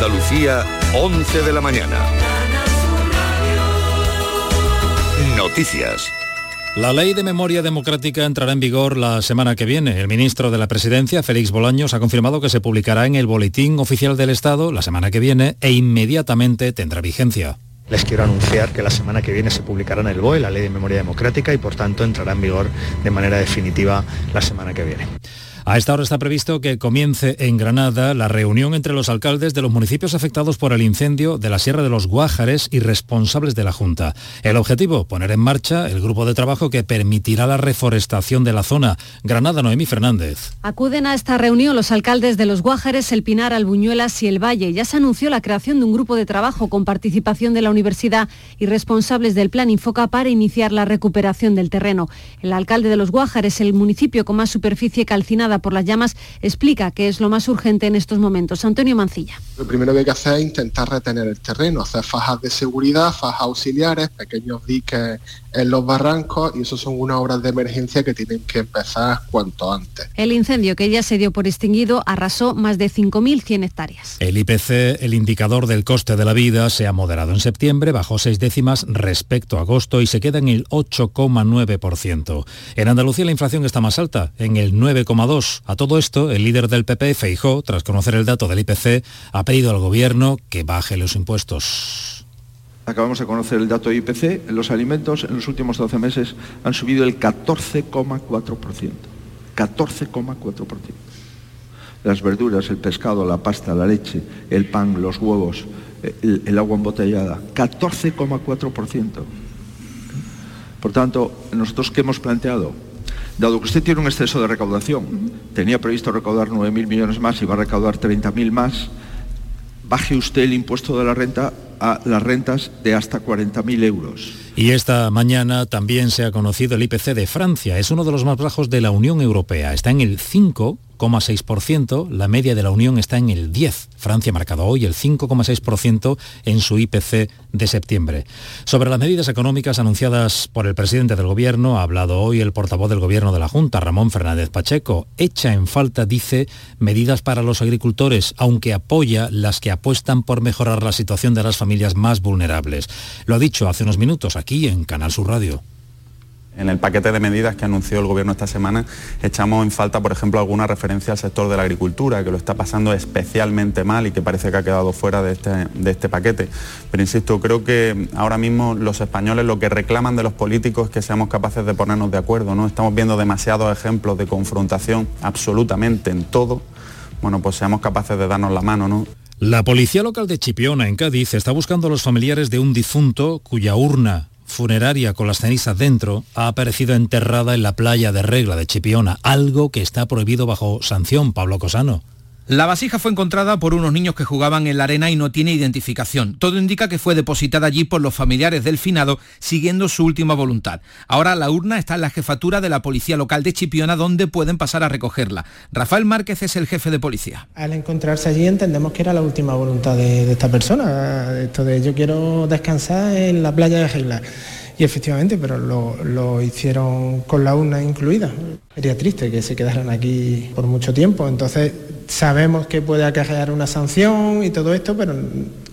Andalucía, 11 de la mañana. Noticias. La ley de memoria democrática entrará en vigor la semana que viene. El ministro de la Presidencia, Félix Bolaños, ha confirmado que se publicará en el Boletín Oficial del Estado la semana que viene e inmediatamente tendrá vigencia. Les quiero anunciar que la semana que viene se publicará en el BOE la Ley de Memoria Democrática y por tanto entrará en vigor de manera definitiva la semana que viene. A esta hora está previsto que comience en Granada la reunión entre los alcaldes de los municipios afectados por el incendio de la Sierra de los Guájares y responsables de la Junta. El objetivo, poner en marcha el grupo de trabajo que permitirá la reforestación de la zona. Granada, Noemí Fernández. Acuden a esta reunión los alcaldes de los Guájares, El Pinar, Albuñuelas y El Valle. Ya se anunció la creación de un grupo de trabajo con participación de la universidad y responsables del Plan Infoca para iniciar la recuperación del terreno. El alcalde de los Guájares, el municipio con más superficie calcinada por las llamas, explica que es lo más urgente en estos momentos. Antonio Mancilla. Lo primero que hay que hacer es intentar retener el terreno, hacer fajas de seguridad, fajas auxiliares, pequeños diques en los barrancos y eso son unas obras de emergencia que tienen que empezar cuanto antes. El incendio que ya se dio por extinguido arrasó más de 5.100 hectáreas. El IPC, el indicador del coste de la vida, se ha moderado en septiembre, bajó seis décimas respecto a agosto y se queda en el 8,9%. En Andalucía la inflación está más alta, en el 9,2%. A todo esto, el líder del PP, Feijó, tras conocer el dato del IPC, ha pedido al gobierno que baje los impuestos. Acabamos de conocer el dato de IPC. Los alimentos en los últimos 12 meses han subido el 14,4%. 14,4%. Las verduras, el pescado, la pasta, la leche, el pan, los huevos, el, el agua embotellada. 14,4%. Por tanto, nosotros qué hemos planteado? Dado que usted tiene un exceso de recaudación, tenía previsto recaudar 9.000 millones más y va a recaudar 30.000 más, baje usted el impuesto de la renta a las rentas de hasta 40.000 euros. Y esta mañana también se ha conocido el IPC de Francia. Es uno de los más bajos de la Unión Europea. Está en el 5,6%. La media de la Unión está en el 10%. Francia ha marcado hoy el 5,6% en su IPC de septiembre. Sobre las medidas económicas anunciadas por el presidente del Gobierno, ha hablado hoy el portavoz del Gobierno de la Junta, Ramón Fernández Pacheco. Echa en falta, dice, medidas para los agricultores, aunque apoya las que apuestan por mejorar la situación de las familias más vulnerables. Lo ha dicho hace unos minutos aquí en Canal Sur Radio. En el paquete de medidas que anunció el Gobierno esta semana echamos en falta, por ejemplo, alguna referencia al sector de la agricultura, que lo está pasando especialmente mal y que parece que ha quedado fuera de este, de este paquete. Pero insisto, creo que ahora mismo los españoles lo que reclaman de los políticos es que seamos capaces de ponernos de acuerdo. ¿no? Estamos viendo demasiados ejemplos de confrontación absolutamente en todo. Bueno, pues seamos capaces de darnos la mano, ¿no? La policía local de Chipiona, en Cádiz, está buscando a los familiares de un difunto cuya urna funeraria con las cenizas dentro ha aparecido enterrada en la playa de Regla de Chipiona, algo que está prohibido bajo sanción, Pablo Cosano. La vasija fue encontrada por unos niños que jugaban en la arena y no tiene identificación. Todo indica que fue depositada allí por los familiares del finado siguiendo su última voluntad. Ahora la urna está en la jefatura de la policía local de Chipiona donde pueden pasar a recogerla. Rafael Márquez es el jefe de policía. Al encontrarse allí entendemos que era la última voluntad de, esta persona, esto de yo quiero descansar en la playa de Regla. Y efectivamente, pero lo, lo, hicieron con la urna incluida. Sería triste que se quedaran aquí por mucho tiempo. Entonces, sabemos que puede acarrear una sanción y todo esto, pero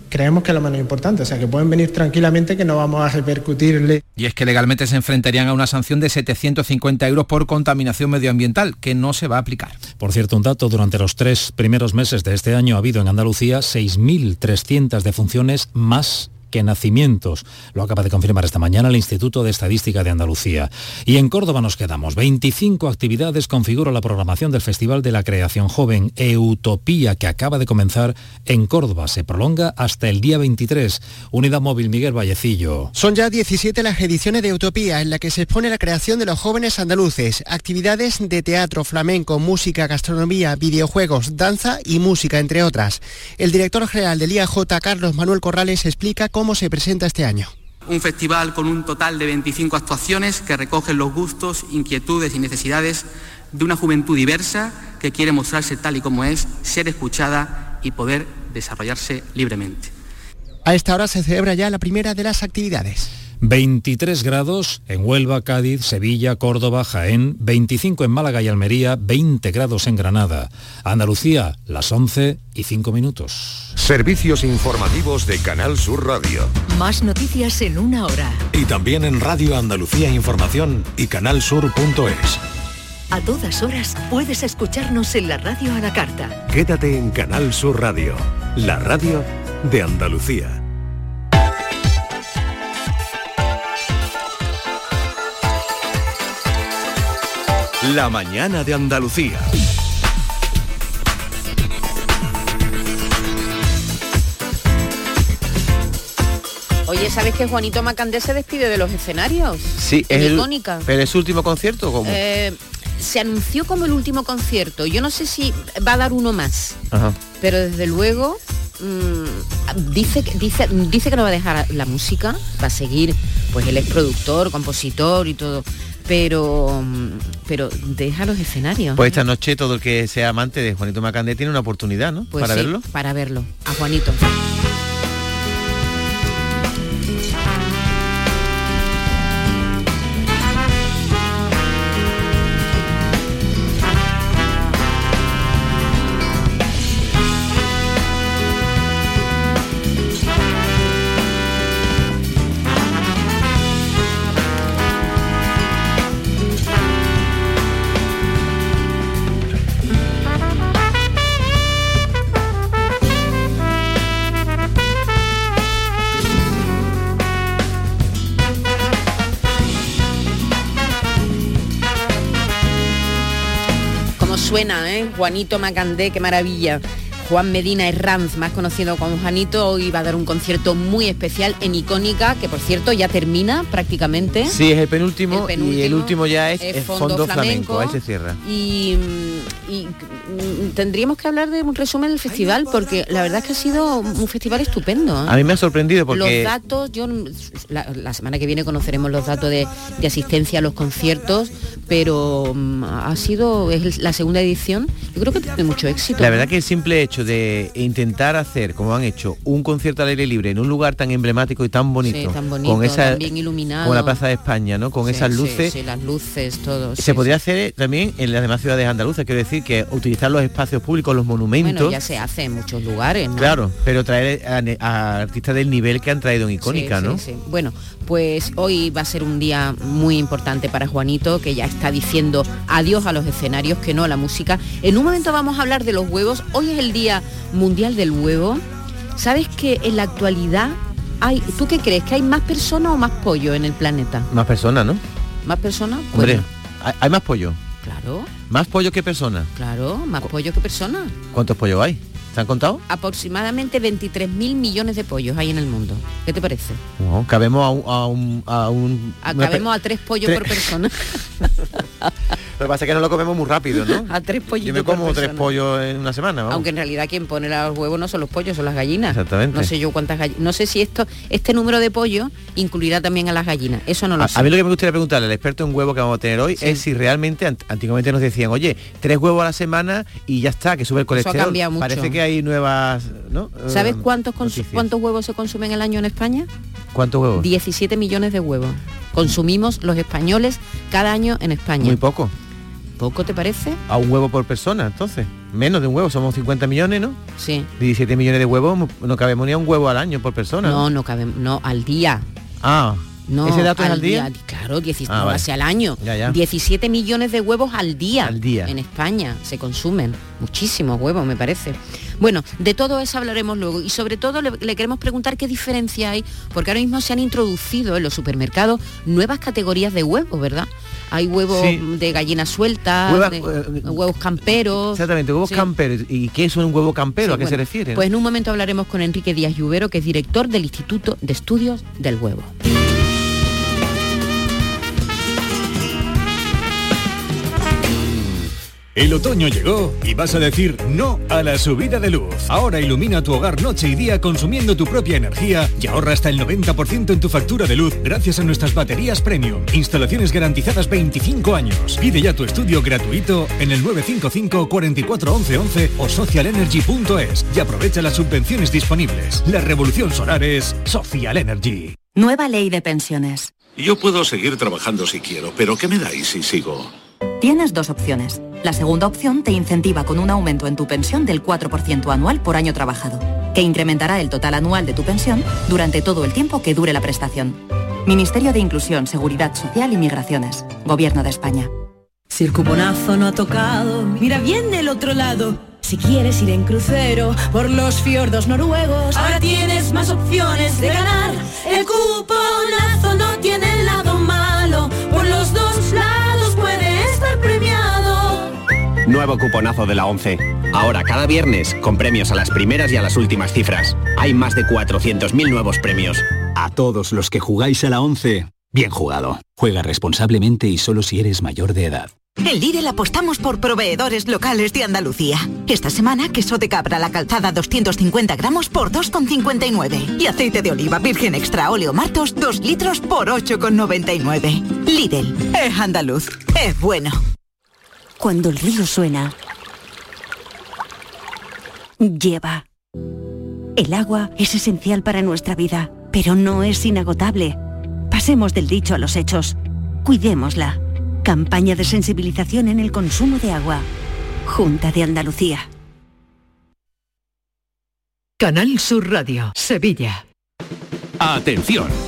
creemos que es lo menos importante. O sea, que pueden venir tranquilamente, que no vamos a repercutirle. Y es que legalmente se enfrentarían a una sanción de 750 euros por contaminación medioambiental, que no se va a aplicar. Por cierto, un dato, durante los tres primeros meses de este año ha habido en Andalucía 6.300 defunciones más que nacimientos. Lo acaba de confirmar esta mañana el Instituto de Estadística de Andalucía. Y en Córdoba nos quedamos. 25 actividades configura la programación del Festival de la Creación Joven Eutopía que acaba de comenzar en Córdoba. Se prolonga hasta el día 23. Unidad móvil Miguel Vallecillo. Son ya 17 las ediciones de Utopía en la que se expone la creación de los jóvenes andaluces. Actividades de teatro, flamenco, música, gastronomía, videojuegos, danza y música, entre otras. El director general del IAJ, Carlos Manuel Corrales, explica cómo se presenta este año. Un festival con un total de 25 actuaciones que recogen los gustos, inquietudes y necesidades de una juventud diversa que quiere mostrarse tal y como es, ser escuchada y poder desarrollarse libremente. A esta hora se celebra ya la primera de las actividades. 23 grados en Huelva, Cádiz, Sevilla, Córdoba, Jaén, 25 en Málaga y Almería, 20 grados en Granada. Andalucía, las 11 y 5 minutos. Servicios informativos de Canal Sur Radio. Más noticias en una hora. Y también en Radio Andalucía Información y canalsur.es. A todas horas puedes escucharnos en la radio a la carta. Quédate en Canal Sur Radio, la radio de Andalucía. La mañana de Andalucía. Oye, ¿sabes que Juanito Macandé se despide de los escenarios? Sí, es el, Icónica. pero es su último concierto, ¿cómo? Eh, se anunció como el último concierto. Yo no sé si va a dar uno más, Ajá. pero desde luego mm, dice, que- dice, dice que no va a dejar la música, va a seguir, pues él es productor, compositor y todo, pero, mm, pero deja los escenarios. Pues esta noche todo el que sea amante de Juanito Macandé tiene una oportunidad, ¿no? Pues Para sí, verlo. Para verlo, a Juanito. Suena, ¿eh? Juanito Macandé, qué maravilla. Juan Medina Herranz, más conocido como Juanito, hoy va a dar un concierto muy especial en Icónica, que por cierto ya termina prácticamente. Sí, es el penúltimo, El penúltimo y el último ya es, es el Fondo fondo, Flamenco. flamenco. ahí se cierra. Y, y, tendríamos que hablar de un resumen del festival, porque la verdad es que ha sido un festival estupendo. ¿eh? A mí me ha sorprendido porque Los datos, yo la, la semana que viene conoceremos los datos de, de asistencia a los conciertos, pero mm, ha sido es la segunda edición. Yo creo que tiene mucho éxito. la verdad que el simple hecho de intentar hacer, como han hecho, un concierto al aire libre en un lugar tan emblemático y tan bonito, Sí, tan bonito, con esa, bien iluminado. como la Plaza de España, ¿no? Con Sí, esas luces. sí, las luces, todo. Se podría hacer también en las demás ciudades andaluzas, quiero decir que utilizar los espacios públicos, los monumentos. Bueno, ya se hace en muchos lugares, ¿no? Claro, pero traer a, a artistas del nivel que han traído en Icónica, ¿no? sí, sí. Bueno, pues hoy va a ser un día muy importante para Juanito, que ya está diciendo adiós a los escenarios, que no a la música. En un momento vamos a hablar de los huevos. Hoy es el Día Mundial del Huevo. ¿Sabes que en la actualidad hay, ¿tú qué crees? ¿Que hay más personas o más pollo en el planeta? Más personas, ¿no? ¿Más personas? Hombre, Bueno, hay, hay más pollo. claro, Más pollo que personas. claro, más pollo que personas. ¿Cuántos pollos hay? ¿Se han contado? Aproximadamente 23 mil millones de pollos hay en el mundo. ¿Qué te parece? No, cabemos a un... A un, a un- una Acabemos pe- a tres pollos tres- por persona. Lo que pasa es que no lo comemos muy rápido, ¿no? a tres pollitos Yo me como tres pollos en una semana, vamos. Aunque en realidad quien pone los huevos no son los pollos, son las gallinas. Exactamente. No sé yo cuántas gallinas. No sé si esto, este número de pollos incluirá también a las gallinas. Eso no lo A, sé. a mí lo que me gustaría preguntarle al experto en huevo que vamos a tener hoy es si realmente ant- antiguamente nos decían, oye, tres huevos a la semana y ya está, que sube el Eso ha colesterol. cambiado mucho. Parece que hay nuevas, ¿no? ¿Sabes Eh, cuántos, cons- noticias. cuántos huevos se consumen al año en España? ¿Cuántos huevos? 17 millones de huevos. Consumimos los españoles cada año en España. Muy poco. ¿Poco te parece? A un huevo por persona, entonces. Menos de un huevo, somos 50 millones, ¿no? Sí. 17 millones de huevos, no cabemos ni a un huevo al año por persona. No, no cabe, no, al día. Ah, No, ¿ese dato es al día? Claro, 17 Ah, no, vale. al año. Ya, ya. 17 millones de huevos al día. Al día. En España se consumen muchísimos huevos, me parece. Bueno, de todo eso hablaremos luego y sobre todo le, le queremos preguntar qué diferencia hay, porque ahora mismo se han introducido en los supermercados nuevas categorías de huevos, ¿verdad? Hay huevos Sí. de gallina suelta, de- eh, huevos camperos. Exactamente, huevos Sí. camperos. ¿Y qué es un huevo campero? Sí, ¿A qué se refiere? Pues en un momento hablaremos con Enrique Díaz Lluvero, que es director del Instituto de Estudios del Huevo. El otoño llegó y vas a decir no a la subida de luz. Ahora ilumina tu hogar noche y día consumiendo tu propia energía y ahorra hasta el 90% en tu factura de luz gracias a nuestras baterías premium. Instalaciones garantizadas 25 años. Pide ya tu estudio gratuito en el 955 44 11 11 o socialenergy.es y aprovecha las subvenciones disponibles. La revolución solar es Social Energy. Nueva ley de pensiones. Yo puedo seguir trabajando si quiero, pero ¿qué me dais si sigo? Tienes dos opciones. La segunda opción te incentiva con un aumento en tu pensión del 4% anual por año trabajado, que incrementará el total anual de tu pensión durante todo el tiempo que dure la prestación. Ministerio de Inclusión, Seguridad Social y Migraciones. Gobierno de España. Si el cuponazo no ha tocado, mira bien del otro lado. Si quieres ir en crucero por los fiordos noruegos, ahora tienes más opciones de ganar. El cuponazo no tiene el lado malo, Nuevo cuponazo de la 11. Ahora cada viernes con premios a las primeras y a las últimas cifras. Hay más de 400.000 nuevos premios. A todos los que jugáis a la 11, bien jugado. Juega responsablemente y solo si eres mayor de edad. En Lidl apostamos por proveedores locales de Andalucía. Esta semana, queso de cabra la calzada 250 gramos por 2,59. Y aceite de oliva virgen extra óleo martos 2 litros por 8,99. Lidl, es andaluz, es bueno. Cuando el río suena, lleva. El agua es esencial para nuestra vida, pero no es inagotable. Pasemos del dicho a los hechos. Cuidémosla. Campaña de sensibilización en el consumo de agua. Junta de Andalucía. Canal Sur Radio, Sevilla. Atención,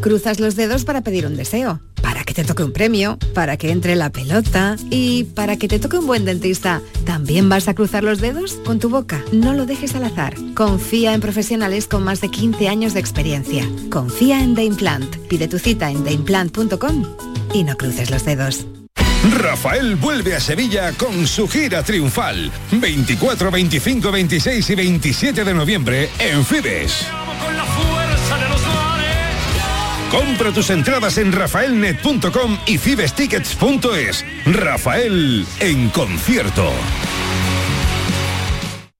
Cruzas los dedos para pedir un deseo, para que te toque un premio, para que entre la pelota y para que te toque un buen dentista. ¿También vas a cruzar los dedos con tu boca? No lo dejes al azar. Confía en profesionales con más de 15 años de experiencia. Confía en The Implant. Pide tu cita en theimplant.com y no cruces los dedos. Rafael vuelve a Sevilla con su gira triunfal. 24, 25, 26 y 27 de noviembre en Fibes. Compra tus entradas en rafaelnet.com y fibestickets.es. Rafael en concierto.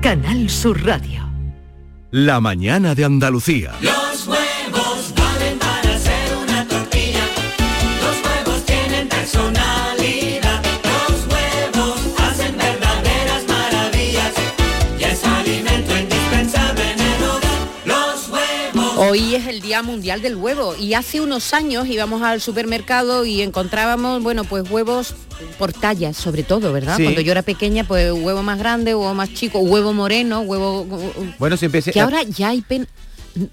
Canal Sur Radio. La mañana de Andalucía. Día Mundial del Huevo y hace unos años íbamos al supermercado y encontrábamos, bueno, pues huevos por tallas, sobre todo, ¿verdad? Sí. Cuando yo era pequeña, pues huevo más grande, huevo más chico, huevo moreno, huevo... Bueno, siempre Que ahora ya hay pen...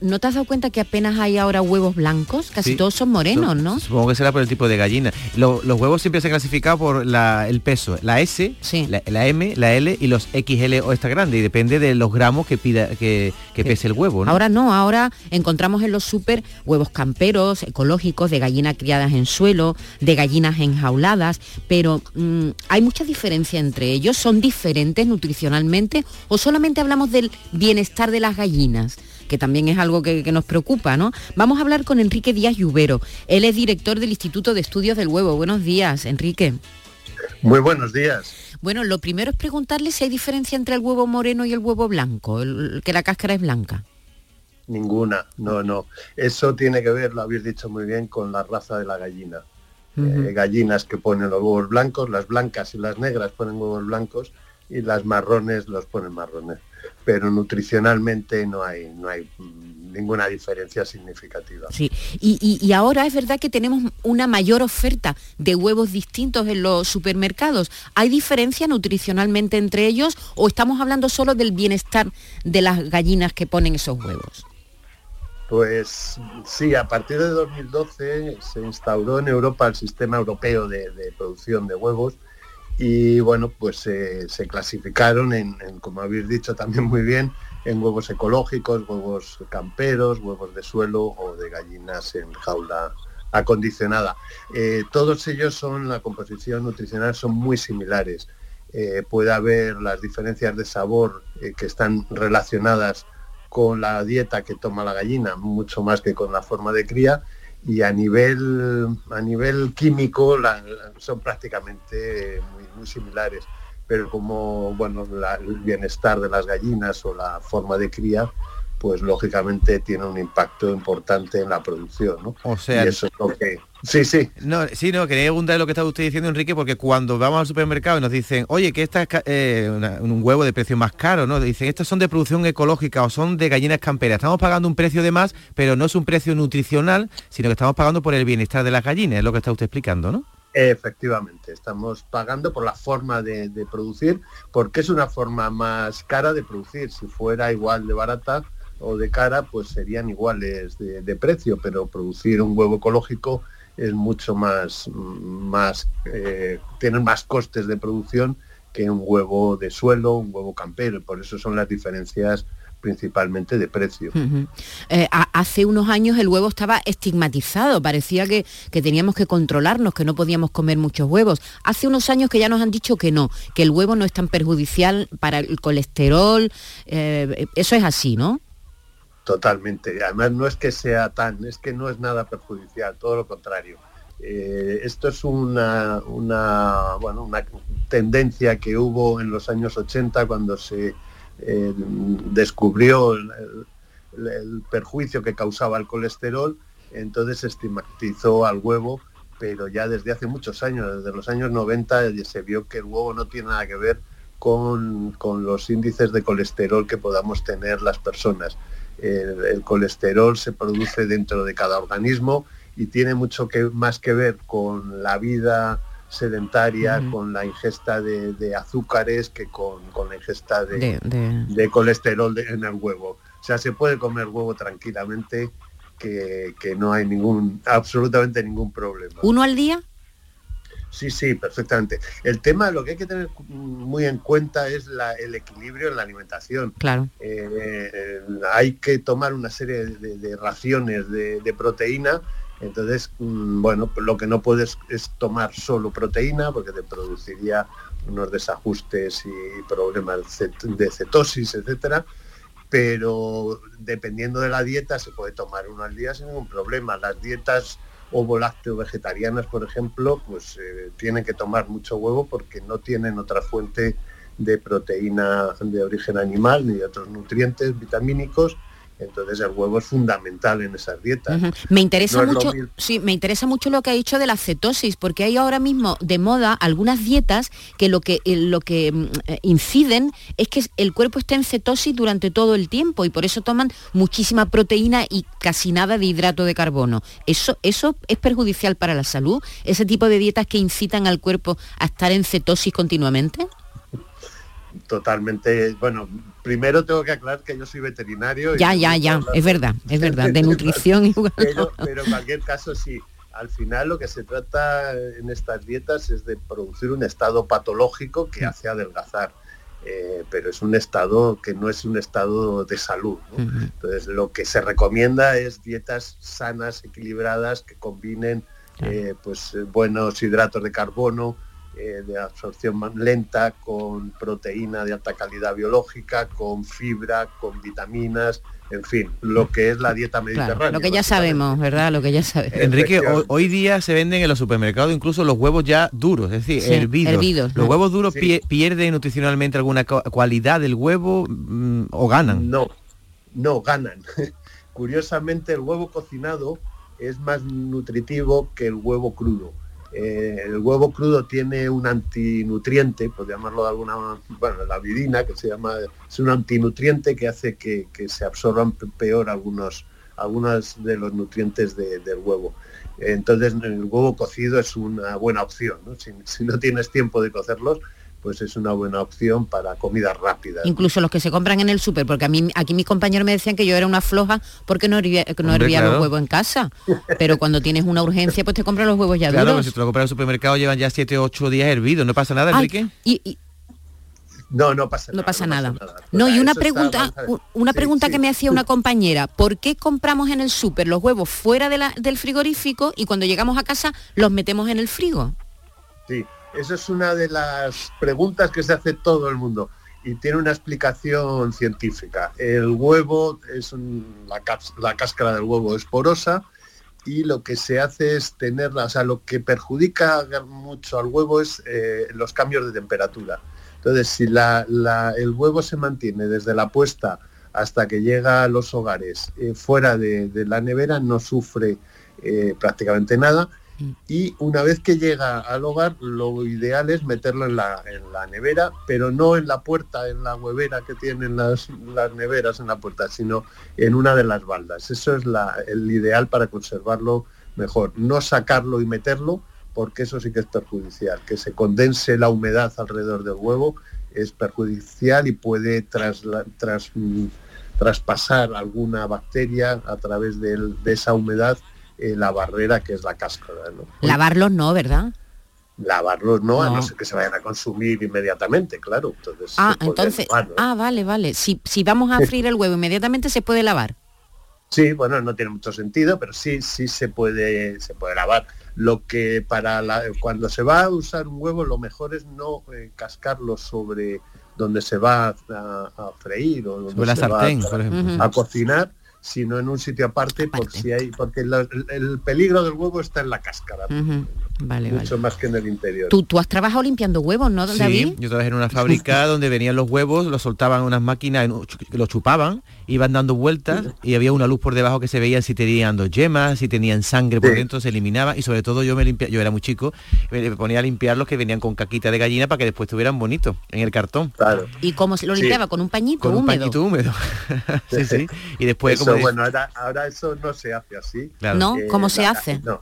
¿No te has dado cuenta que apenas hay ahora huevos blancos? Casi Sí. todos son morenos, ¿no? Supongo que será por el tipo de gallina. Lo- los huevos siempre se han clasificado por la- el peso, la S, la, la M, la L y los XL o extra grande y depende de los gramos que pida que, que pese el huevo, ¿no? Ahora no, ahora encontramos en los súper huevos camperos, ecológicos, de gallinas criadas en suelo, de gallinas enjauladas, pero mm, hay mucha diferencia entre ellos. ¿Son diferentes nutricionalmente o solamente hablamos del bienestar de las gallinas? Que también es algo que, que nos preocupa, ¿no? Vamos a hablar con Enrique Díaz Lluvero. Él es director del Instituto de Estudios del Huevo. Buenos días, Enrique. Muy buenos días. Bueno, lo primero es preguntarle si hay diferencia entre el huevo moreno y el huevo blanco, el- que la cáscara es blanca. Ninguna, no, no. Eso tiene que ver, lo habéis dicho muy bien, con la raza de la gallina. Eh, gallinas que ponen los huevos blancos, las blancas y las negras ponen huevos blancos y las marrones los ponen marrones. Pero nutricionalmente no hay, no hay, ninguna diferencia significativa. Sí, y, y- y ahora es verdad que tenemos una mayor oferta de huevos distintos en los supermercados. ¿Hay diferencia nutricionalmente entre ellos o estamos hablando solo del bienestar de las gallinas que ponen esos huevos? Pues sí, a partir de 2012 se instauró en Europa el sistema europeo de, de producción de huevos y bueno, pues eh, se clasificaron en, como habéis dicho también muy bien, en huevos ecológicos, huevos camperos, huevos de suelo o de gallinas en jaula acondicionada. Eh, todos ellos son, la composición nutricional son muy similares. Eh, puede haber las diferencias de sabor que están relacionadas con la dieta que toma la gallina, mucho más que con la forma de cría, y a nivel, a nivel químico la- son prácticamente muy, muy similares. Pero como bueno, la- el bienestar de las gallinas o la forma de cría, pues lógicamente tiene un impacto importante en la producción. ¿no? O sea, y eso es lo que... Sí, sí. No, sí, no, quería preguntar lo que estaba usted diciendo, Enrique, porque cuando vamos al supermercado y nos dicen, oye, que esta es eh, una- un huevo de precio más caro, ¿no? Dicen, estos son de producción ecológica o son de gallinas camperas. Estamos pagando un precio de más, pero no es un precio nutricional, sino que estamos pagando por el bienestar de las gallinas, es lo que está usted explicando, ¿no? Efectivamente, estamos pagando por la forma de, de producir, porque es una forma más cara de producir. Si fuera igual de barata o de cara, pues serían iguales de, de precio, pero producir un huevo ecológico es mucho más, más eh, tiene más costes de producción que un huevo de suelo, un huevo campero, por eso son las diferencias principalmente de precio. Eh, hace unos años el huevo estaba estigmatizado, parecía que, que teníamos que controlarnos, que no podíamos comer muchos huevos. Hace unos años que ya nos han dicho que no, que el huevo no es tan perjudicial para el colesterol. eh, eso es así, ¿no? Totalmente. Además no es que sea tan, es que no es nada perjudicial, todo lo contrario. Eh, esto es una, bueno, una tendencia que hubo en los años 80 cuando se eh, descubrió el, perjuicio que causaba el colesterol, entonces se estigmatizó al huevo, pero ya desde hace muchos años, desde los años 90, se vio que el huevo no tiene nada que ver con los índices de colesterol que podamos tener las personas. El, el colesterol se produce dentro de cada organismo y tiene mucho que, más que ver con la vida sedentaria, con la ingesta de, de azúcares que con, con la ingesta de, De- de- de colesterol en el huevo. O sea, se puede comer huevo tranquilamente, que, que no hay ningún, absolutamente ningún problema. ¿Uno al día? Sí, sí, perfectamente. El tema, lo que hay que tener muy en cuenta es la- el equilibrio en la alimentación. Claro. Eh, eh, hay que tomar una serie de, de raciones de, de proteína. Entonces, mm, bueno, lo que no puedes es tomar solo proteína porque te produciría unos desajustes y problemas de cetosis, etcétera. Pero dependiendo de la dieta se puede tomar uno al día sin ningún problema. Las dietas ovo-lácteo vegetarianas, por ejemplo, pues eh, tienen que tomar mucho huevo porque no tienen otra fuente de proteína de origen animal ni de otros nutrientes vitamínicos. Entonces el huevo es fundamental en esas dietas. Me interesa No mucho, sí, me interesa mucho lo que ha dicho de la cetosis, porque hay ahora mismo de moda algunas dietas que lo que eh, lo que mm, eh, inciden es que el cuerpo está en cetosis durante todo el tiempo y por eso toman muchísima proteína y casi nada de hidrato de carbono. Eso eso es perjudicial para la salud, ese tipo de dietas que incitan al cuerpo a estar en cetosis continuamente. Totalmente, bueno, primero tengo que aclarar que yo soy veterinario. Ya, ya, ya, es verdad, es verdad, de nutrición igual. pero, pero en cualquier caso sí. Al final lo que se trata en estas dietas es de producir un estado patológico que hace adelgazar. eh, pero es un estado que no es un estado de salud. ¿no? Entonces lo que se recomienda es dietas sanas, equilibradas, que combinen eh, pues, buenos hidratos de carbono, eh, de absorción más lenta, con proteína de alta calidad biológica, con fibra, con vitaminas, en fin, lo que es la dieta mediterránea. Claro, lo que ya sabemos, ¿verdad? Lo que ya sabemos. Enrique, hoy, hoy día se venden en los supermercados incluso los huevos ya duros, es decir, Sí, hervidos. hervidos, ¿Los huevos duros Sí. pie- pierden nutricionalmente alguna cualidad del huevo mm, o ganan? No, no ganan. Curiosamente el huevo cocinado es más nutritivo que el huevo crudo. Eh, el huevo crudo tiene un antinutriente, por llamarlo de alguna bueno, la vidina, que se llama, es un antinutriente que hace que, que se absorban pe- peor algunos algunos de los nutrientes de- del huevo. Entonces el huevo cocido es una buena opción. ¿no? Si no tienes tiempo de cocerlos, pues es una buena opción para comida rápida. Incluso los que se compran en el súper, porque a mí aquí mis compañeros me decían que yo era una floja porque no hervía, no Hombre, hervía los claro. huevos en casa. Pero cuando tienes una urgencia, pues te compras los huevos ya Claro, duros. si te lo compras en el supermercado llevan ya 7 o 8 días hervidos, ¿no pasa nada, Ay, Enrique? y, y- No, no pasa no pasa nada. Pues No, y una está- pregunta, una Sí, pregunta sí. que me hacía una compañera, ¿por qué compramos en el súper los huevos fuera de la- del frigorífico y cuando llegamos a casa los metemos en el frigo? Sí, eso es una de las preguntas que se hace todo el mundo y tiene una explicación científica. El huevo es la, cáscara del huevo es porosa y lo que se hace es tenerla, o sea, lo que perjudica mucho al huevo es eh, los cambios de temperatura. Entonces, si el huevo se mantiene desde la puesta hasta que llega a los hogares eh, fuera de, de la nevera, no sufre eh, prácticamente nada. Y una vez que llega al hogar, lo ideal es meterlo en la, en la nevera, pero no en la puerta, en la huevera que tienen las, las neveras en la puerta, sino en una de las baldas. Eso es el ideal para conservarlo mejor. No sacarlo y meterlo, porque eso sí que es perjudicial. Que se condense la humedad alrededor del huevo es perjudicial y puede tras- traspasar alguna bacteria a través de esa humedad eh, la barrera que es la cáscara. ¿no? Lavarlos no, ¿verdad? Lavarlos no, a No. no ser que se vayan a consumir inmediatamente, claro. Entonces, Ah, entonces, ah, vale, vale. Si, si vamos a freír el huevo inmediatamente se puede lavar. Sí, bueno, no tiene mucho sentido, pero sí, sí se puede, se puede lavar. Lo que para la- cuando se va a usar un huevo, lo mejor es no eh, cascarlo sobre donde se va a, a freír o donde Sobre la se va sartén, a, por ejemplo. a cocinar, sino en un sitio aparte, por si hay, porque el, el peligro del huevo está en la cáscara, vale. mucho más que en el interior. Tú, tú has trabajado limpiando huevos, ¿no, David? Sí, yo trabajé en una fábrica donde venían los huevos, los soltaban en unas máquinas, un- los chupaban, iban dando vueltas y había una luz por debajo que se veía si tenían dos yemas, si tenían sangre por Sí. dentro, se eliminaba y sobre todo yo me limpia, yo era muy chico, me ponía a limpiar los que venían con caquita de gallina para que después estuvieran bonitos en el cartón. Claro. ¿Y cómo se lo Sí. limpiaba? ¿Con un pañito Con un húmedo? pañito húmedo. sí, sí. Y después Eso, como de- bueno, ahora, ahora eso no se hace así. Claro. ¿No? ¿Cómo se hace? No,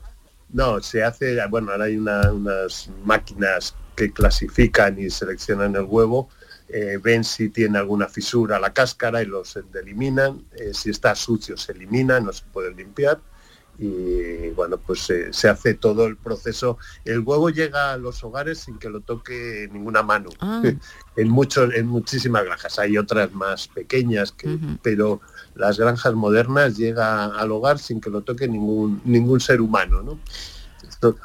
no, se hace, bueno, ahora hay una- unas máquinas que clasifican y seleccionan el huevo, eh, ven si tiene alguna fisura la cáscara y los eliminan, eh, si está sucio se elimina, no se puede limpiar y bueno, pues eh, se hace todo el proceso. El huevo llega a los hogares sin que lo toque ninguna mano. Ah. En muchos, en muchísimas granjas, hay otras más pequeñas, que, pero las granjas modernas llega al hogar sin que lo toque ningún ningún ser humano, ¿no? Esto-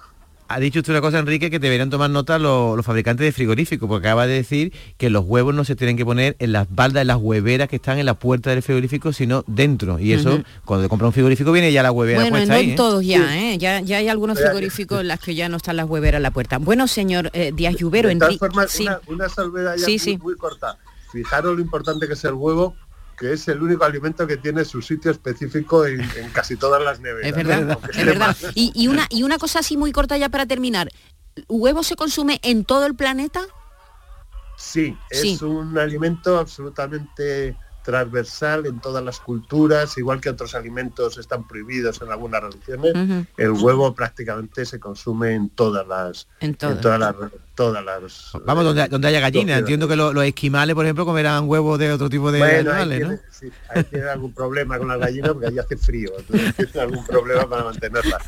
Ha dicho usted una cosa, Enrique, que deberían tomar nota los, los fabricantes de frigoríficos, porque acaba de decir que los huevos no se tienen que poner en las baldas, en las hueveras que están en la puerta del frigorífico, sino dentro. Y eso, cuando te compra un frigorífico, viene ya la huevera Bueno, puesta no ahí, en ¿eh? todos ya, ¿eh? Ya, ya hay algunos frigoríficos en las que ya no están las hueveras en la puerta. Bueno, señor eh, Díaz Lluvero, Enrique. formas, sí. una, una salvedad ya Sí, muy, sí. muy corta. Fijaros lo importante que es el huevo, que es el único alimento que tiene su sitio específico en, en casi todas las neveras. Es verdad, es verdad. Y, y una, y una cosa así muy corta ya para terminar. ¿Huevo se consume en todo el planeta? Sí, es Sí. un alimento absolutamente transversal en todas las culturas, igual que otros alimentos están prohibidos en algunas religiones, el huevo prácticamente se consume en todas las En todas. todas las todas las Vamos, donde, donde haya gallina. Sociedad. Entiendo que lo- los esquimales, por ejemplo, comerán huevos de otro tipo de Bueno, ahí animales, ¿no? tiene, sí, ahí tiene algún problema con las gallinas porque ahí hace frío, entonces tiene algún problema para mantenerlas.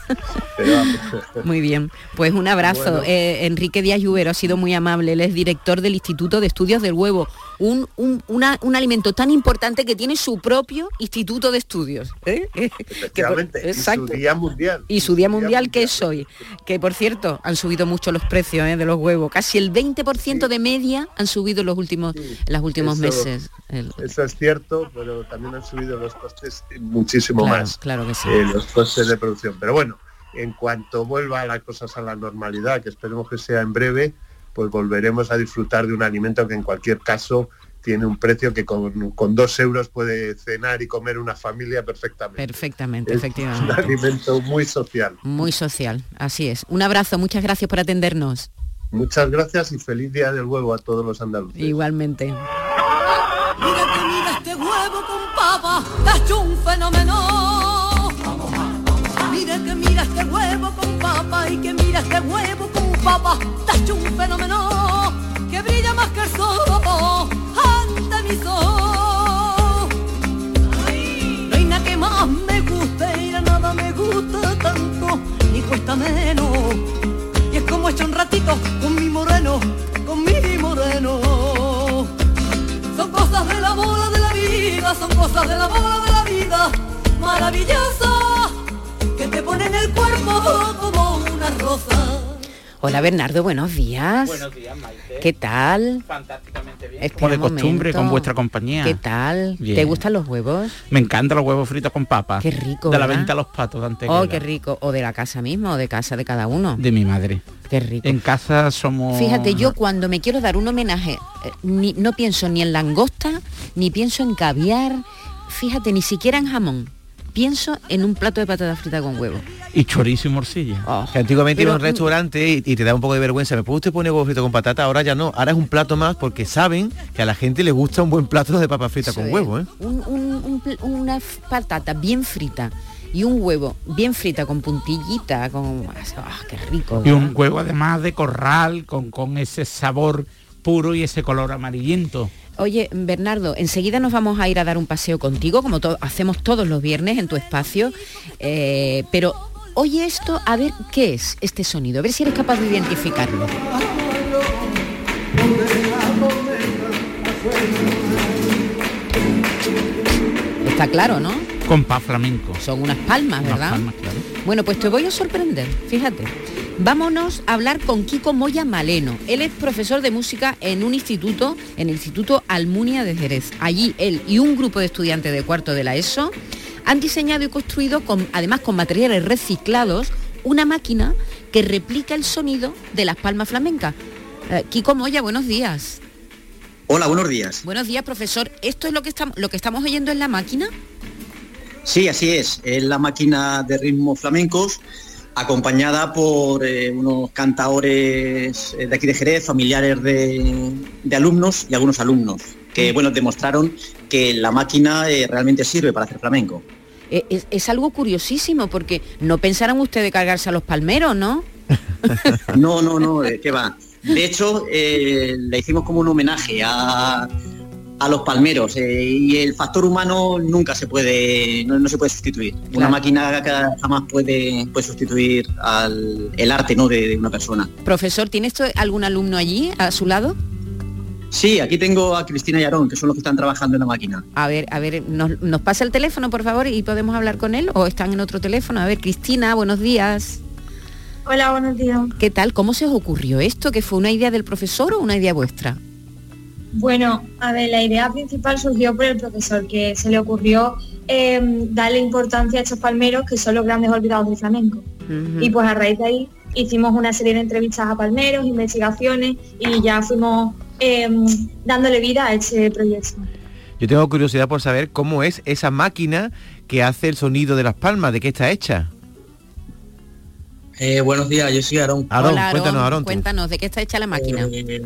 Muy bien, pues un abrazo. Bueno. Eh, Enrique Díaz Lluvero ha sido muy amable, él es director del Instituto de Estudios del Huevo, un, un, una- un alimento tan importante que tiene su propio Instituto de Estudios. ¿eh? Que por- Efectivamente, y exacto. su día mundial. Y su día mundial que es hoy, que por cierto han subido mucho los precios ¿eh? de los huevos, casi el 20% de media han subido los últimos, en los últimos Eso- meses. El- Eso es cierto, pero también han subido los costes muchísimo Claro, más. claro que sí. eh, los costes de producción. Pero bueno, en cuanto vuelva las cosas a la normalidad, que esperemos que sea en breve, pues volveremos a disfrutar de un alimento que en cualquier caso tiene un precio que con, con dos euros puede cenar y comer una familia perfectamente. Perfectamente, Es un efectivamente. alimento muy social. Muy social, así es. Un abrazo, muchas gracias por atendernos. Muchas gracias y feliz día del huevo a todos los andaluces. Igualmente. Mira que mira este huevo con papa, ha hecho un fenómeno. que mira este huevo con papa y que mira este huevo con papa. Hecho un fenómeno que brilla más que el sol ante mis ojos. No hay nada que más me guste y nada me gusta tanto, ni cuesta menos. Hecho un ratito con mi moreno, con mi moreno. Son cosas de la bola de la vida, son cosas de la bola de la vida, maravillosas, que te ponen el cuerpo como una rosa. Hola Bernardo, buenos días. Buenos días, Maite. ¿Qué tal? Fantásticamente bien. Espera Como de costumbre, momento. con vuestra compañía. ¿Qué tal? Bien. ¿Te gustan los huevos? Me encantan los huevos fritos con papa. Qué rico, De la venta a los patos de Antequera. Oh, qué rico. O de la casa misma o de casa de cada uno. De mi madre. Qué rico. En casa somos... Fíjate, yo cuando me quiero dar un homenaje, eh, ni- no pienso ni en langosta, ni pienso en caviar, fíjate, ni siquiera en jamón. Pienso en un plato de patata frita con huevo. Y chorizo y morcilla. Que antiguamente iba a un restaurante y, y te da un poco de vergüenza. ¿Me puede usted poner huevo frito con patata? Ahora ya no. Ahora es un plato más porque saben que a la gente le gusta un buen plato de papa frita Eso con es. huevo, ¿eh? Un- un- un pl- una patata bien frita y un huevo bien frita con puntillita, con... ¡Ah, qué rico! Y un huevo además de corral con, con ese sabor puro y ese color amarillento. Oye, Bernardo, enseguida nos vamos a ir a dar un paseo contigo, como to- hacemos todos los viernes en tu espacio, eh, pero oye esto, a ver qué es este sonido, a ver si eres capaz de identificarlo. Está claro, ¿no? Compás flamenco. Son unas palmas, Unas ¿verdad? palmas, claro. Bueno, pues te voy a sorprender, fíjate. Vámonos a hablar con Kiko Moya Maleno. Él es profesor de música en un instituto, en el Instituto Almunia de Jerez. Allí él y un grupo de estudiantes de cuarto de la ESO han diseñado y construido, con, además con materiales reciclados, una máquina que replica el sonido de las palmas flamencas. Eh, Kiko Moya, buenos días. Hola, buenos días. Buenos días, profesor. ¿Esto es lo que estamos, lo que estamos oyendo en la máquina? Sí, así es. Es la máquina de ritmos flamencos acompañada por eh, unos cantadores eh, de aquí de Jerez, familiares de, de alumnos y algunos alumnos, que bueno, demostraron que la máquina eh, realmente sirve para hacer flamenco. Es, es algo curiosísimo porque no pensaran ustedes cargarse a los palmeros, ¿no? No, no, no, ¿qué va? De hecho, eh, le hicimos como un homenaje a, a los palmeros eh, y el factor humano nunca se puede, no, no se puede sustituir. Una máquina jamás puede, puede sustituir al el arte ¿no? de, de una persona. Profesor, ¿tiene esto algún alumno allí a su lado? Sí, aquí tengo a Cristina y Aarón, que son los que están trabajando en la máquina. A ver, a ver, ¿nos, nos pasa el teléfono, por favor, y podemos hablar con él? ¿O están en otro teléfono? A ver, Cristina, buenos días. Hola, buenos días. ¿Qué tal? ¿Cómo se os ocurrió esto? ¿Que fue una idea del profesor o una idea vuestra? Bueno, a ver, la idea principal surgió por el profesor, que se le ocurrió eh, darle importancia a estos palmeros que son los grandes olvidados del flamenco. Y pues a raíz de ahí hicimos una serie de entrevistas a palmeros, investigaciones y ya fuimos eh, dándole vida a este proyecto. Yo tengo curiosidad por saber cómo es esa máquina que hace el sonido de las palmas, de qué está hecha. Eh, buenos días, yo soy Aarón. Aarón, cuéntanos, Aarón. Cuéntanos, ¿de qué está hecha la máquina? Eh,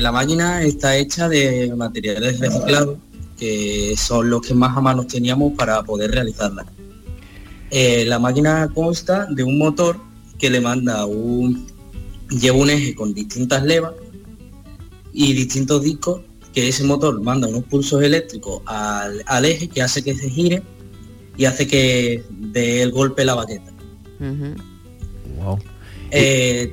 la máquina está hecha de materiales reciclados, que son los que más a mano teníamos para poder realizarla. Eh, la máquina consta de un motor que le manda un... lleva un eje con distintas levas y distintos discos, que ese motor manda unos pulsos eléctricos al, al eje que hace que se gire y hace que dé el golpe la baqueta. Ujú. Eh,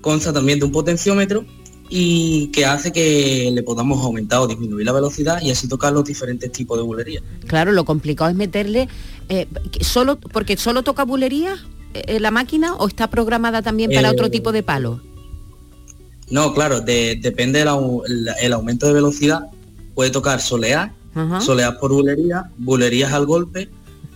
consta también de un potenciómetro y que hace que le podamos aumentar o disminuir la velocidad y así tocar los diferentes tipos de bulerías. Claro, lo complicado es meterle... eh, solo Porque solo toca bulería eh, la máquina o está programada también para Eh, otro tipo de palo. No, claro, de- depende del el, el aumento de velocidad, puede tocar solear, Ajá. solear por bulería, bulerías al golpe,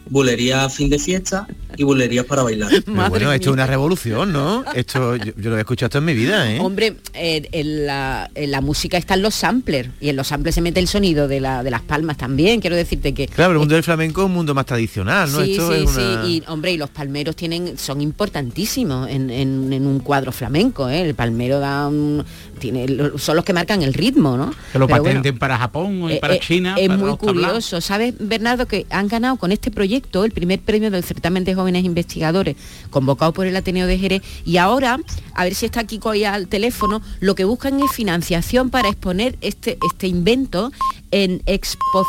bulerías a fin de fiesta y bulerías para bailar. Pero bueno, esto es una revolución, ¿no? Esto yo, yo lo he escuchado esto en mi vida, ¿eh? Hombre, eh, en, la, en la música están los samplers y en los samplers se mete el sonido de, la, de las palmas también. Quiero decirte que Claro, el mundo del flamenco es un mundo más tradicional, ¿no? Sí, esto sí, es una- sí. Y hombre, y los palmeros tienen, son importantísimos en, en- en un cuadro flamenco, ¿eh? El palmero da un, tiene, son los que marcan el ritmo, ¿no? Que lo Pero bueno, patenten para Japón y eh, para eh, China. Es para muy curioso. ¿Sabes, Bernardo, que han ganado con este proyecto el primer premio del certamen de jóvenes investigadores convocados por el Ateneo de Jerez y ahora, a ver si está Kiko ahí al teléfono, lo que buscan es financiación para exponer este, este invento en Expo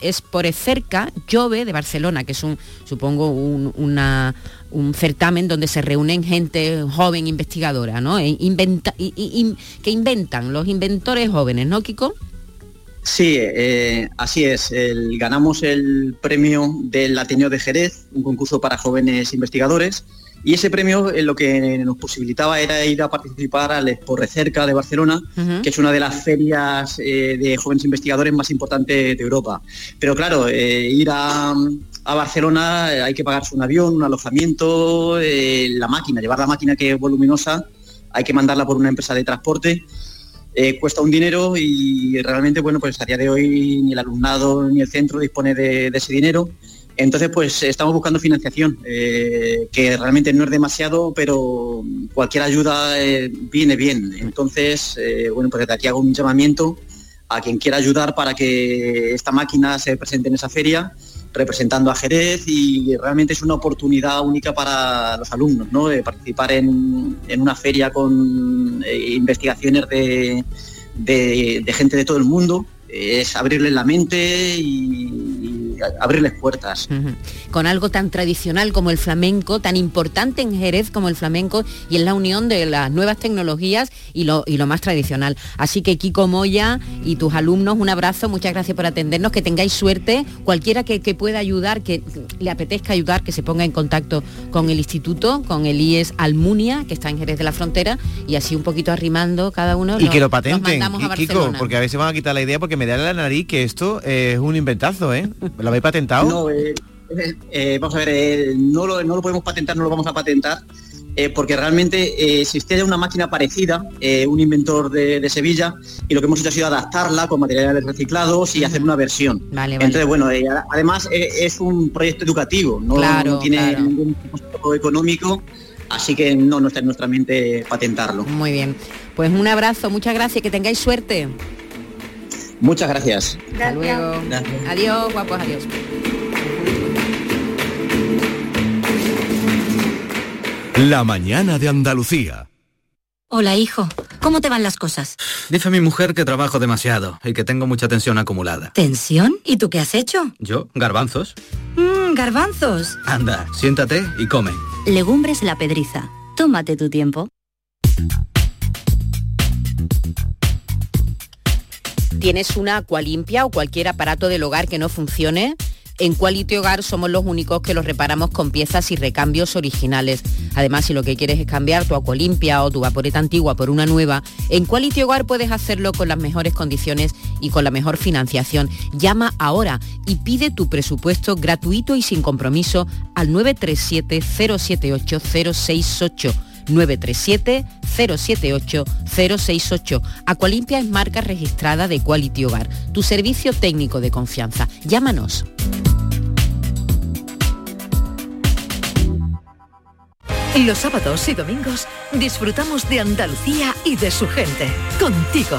Esporecerca Jove de Barcelona, que es un, supongo, un, una, un certamen donde se reúnen gente joven investigadora, ¿no? E inventa, y- que inventan, los inventores jóvenes, ¿no, Kiko? Sí, eh, así es. El- ganamos el premio del Ateneo de Jerez, un concurso para jóvenes investigadores. Y ese premio eh, lo que nos posibilitaba era ir a participar al Expo Recerca de Barcelona, que es una de las ferias eh, de jóvenes investigadores más importantes de Europa. Pero claro, eh, ir a, a Barcelona hay que pagarse un avión, un alojamiento, la máquina, llevar la máquina que es voluminosa, hay que mandarla por una empresa de transporte eh, cuesta un dinero y realmente, bueno, pues a día de hoy ni el alumnado ni el centro dispone de, ese dinero. Entonces, pues estamos buscando financiación, eh, que realmente no es demasiado, pero cualquier ayuda eh, viene bien. Entonces, bueno, pues desde aquí hago un llamamiento a quien quiera ayudar para que esta máquina se presente en esa feria representando a Jerez y realmente es una oportunidad única para los alumnos, ¿no? De participar en, en una feria con eh, investigaciones de, de- gente de todo el mundo, es abrirles la mente y abrirles puertas. con algo tan tradicional como el flamenco, tan importante en Jerez como el flamenco y en la unión de las nuevas tecnologías y lo, y lo más tradicional. Así que Kiko Moya y tus alumnos, un abrazo, muchas gracias por atendernos, que tengáis suerte, cualquiera que, que pueda ayudar, que le apetezca ayudar, que se ponga en contacto con el instituto, con el IES Almunia, que está en Jerez de la Frontera, y así un poquito arrimando cada uno. Y nos- que lo nos patenten, mandamos a Ki- Kiko, Barcelona. porque a veces van a quitar la idea porque me da la nariz que esto es un inventazo, ¿eh? ¿Lo habéis patentado? No, eh, eh, eh, vamos a ver, eh, no, lo, no lo podemos patentar, no lo vamos a patentar, eh, porque realmente eh, existía ya una máquina parecida, eh, un inventor de, de Sevilla, y lo que hemos hecho ha sido adaptarla con materiales reciclados y hacer una versión. Vale, vale. Entonces, bueno, eh, además eh, es un proyecto educativo, no, Claro, no tiene claro. ningún propósito económico, así que no, no está en nuestra mente patentarlo. Muy bien. Pues un abrazo, muchas gracias, que tengáis suerte. Muchas gracias. Hasta luego. Adiós, guapos, adiós. La mañana de Andalucía. Hola, hijo. ¿Cómo te van las cosas? Dice mi mujer que trabajo demasiado y que tengo mucha tensión acumulada. ¿Tensión? ¿Y tú qué has hecho? ¿Yo? ¿Garbanzos? Mmm, garbanzos. Anda, siéntate y come. Legumbres la pedriza. Tómate tu tiempo. ¿Tienes una agua limpia o cualquier aparato del hogar que no funcione? En Quality Hogar somos los únicos que los reparamos con piezas y recambios originales. Además, si lo que quieres es cambiar tu agua limpia o tu vaporeta antigua por una nueva, en Quality Hogar puedes hacerlo con las mejores condiciones y con la mejor financiación. Llama ahora y pide tu presupuesto gratuito y sin compromiso al 937 078 068. 937-078-068. Aqualimpia es marca registrada de Quality Hogar, tu servicio técnico de confianza. Llámanos. Los sábados y domingos disfrutamos de Andalucía y de su gente. Contigo,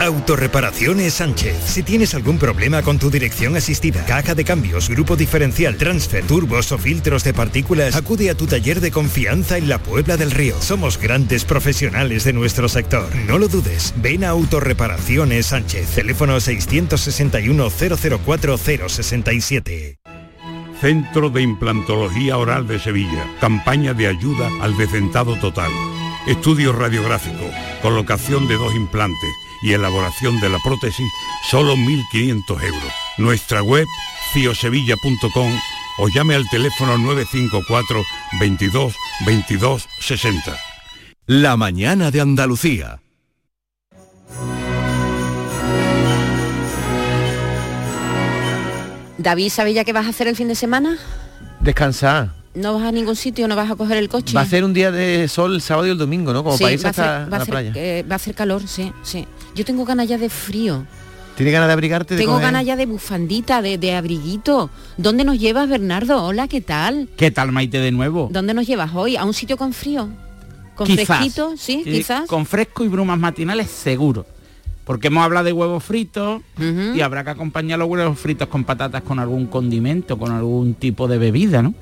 Autorreparaciones Sánchez. Si tienes algún problema con tu dirección asistida, caja de cambios, grupo diferencial, transfer, turbos o filtros de partículas, acude a tu taller de confianza en la Puebla del Río. Somos grandes profesionales de nuestro sector. No lo dudes. Ven a Autorreparaciones Sánchez. Teléfono 661 004 067. Centro de Implantología Oral de Sevilla. Campaña de ayuda al decentado total. Estudio radiográfico, colocación de dos implantes y elaboración de la prótesis, solo 1.500 euros. Nuestra web, ciosevilla.com o llame al teléfono 954 22 22 60. La mañana de Andalucía. David, ¿sabes ya qué vas a hacer el fin de semana? Descansar. ¿No vas a ningún sitio? ¿No vas a coger el coche? Va a ser un día de sol el sábado y el domingo, ¿no? Como Sí, para irse va a va la hacer- playa. eh, va a hacer calor, sí, sí. Yo tengo ganas ya de frío. ¿Tienes ganas de abrigarte? de Tengo coger? ganas ya de bufandita, de, de abriguito. ¿Dónde nos llevas, Bernardo? Hola, ¿qué tal? ¿Qué tal, Maite, de nuevo? ¿Dónde nos llevas hoy? ¿A un sitio con frío? ¿Con Quizás. fresquito? Sí, quizás. Con fresco y brumas matinales seguro. Porque hemos hablado de huevos fritos y habrá que acompañar los huevos fritos con patatas con algún condimento, con algún tipo de bebida, ¿no?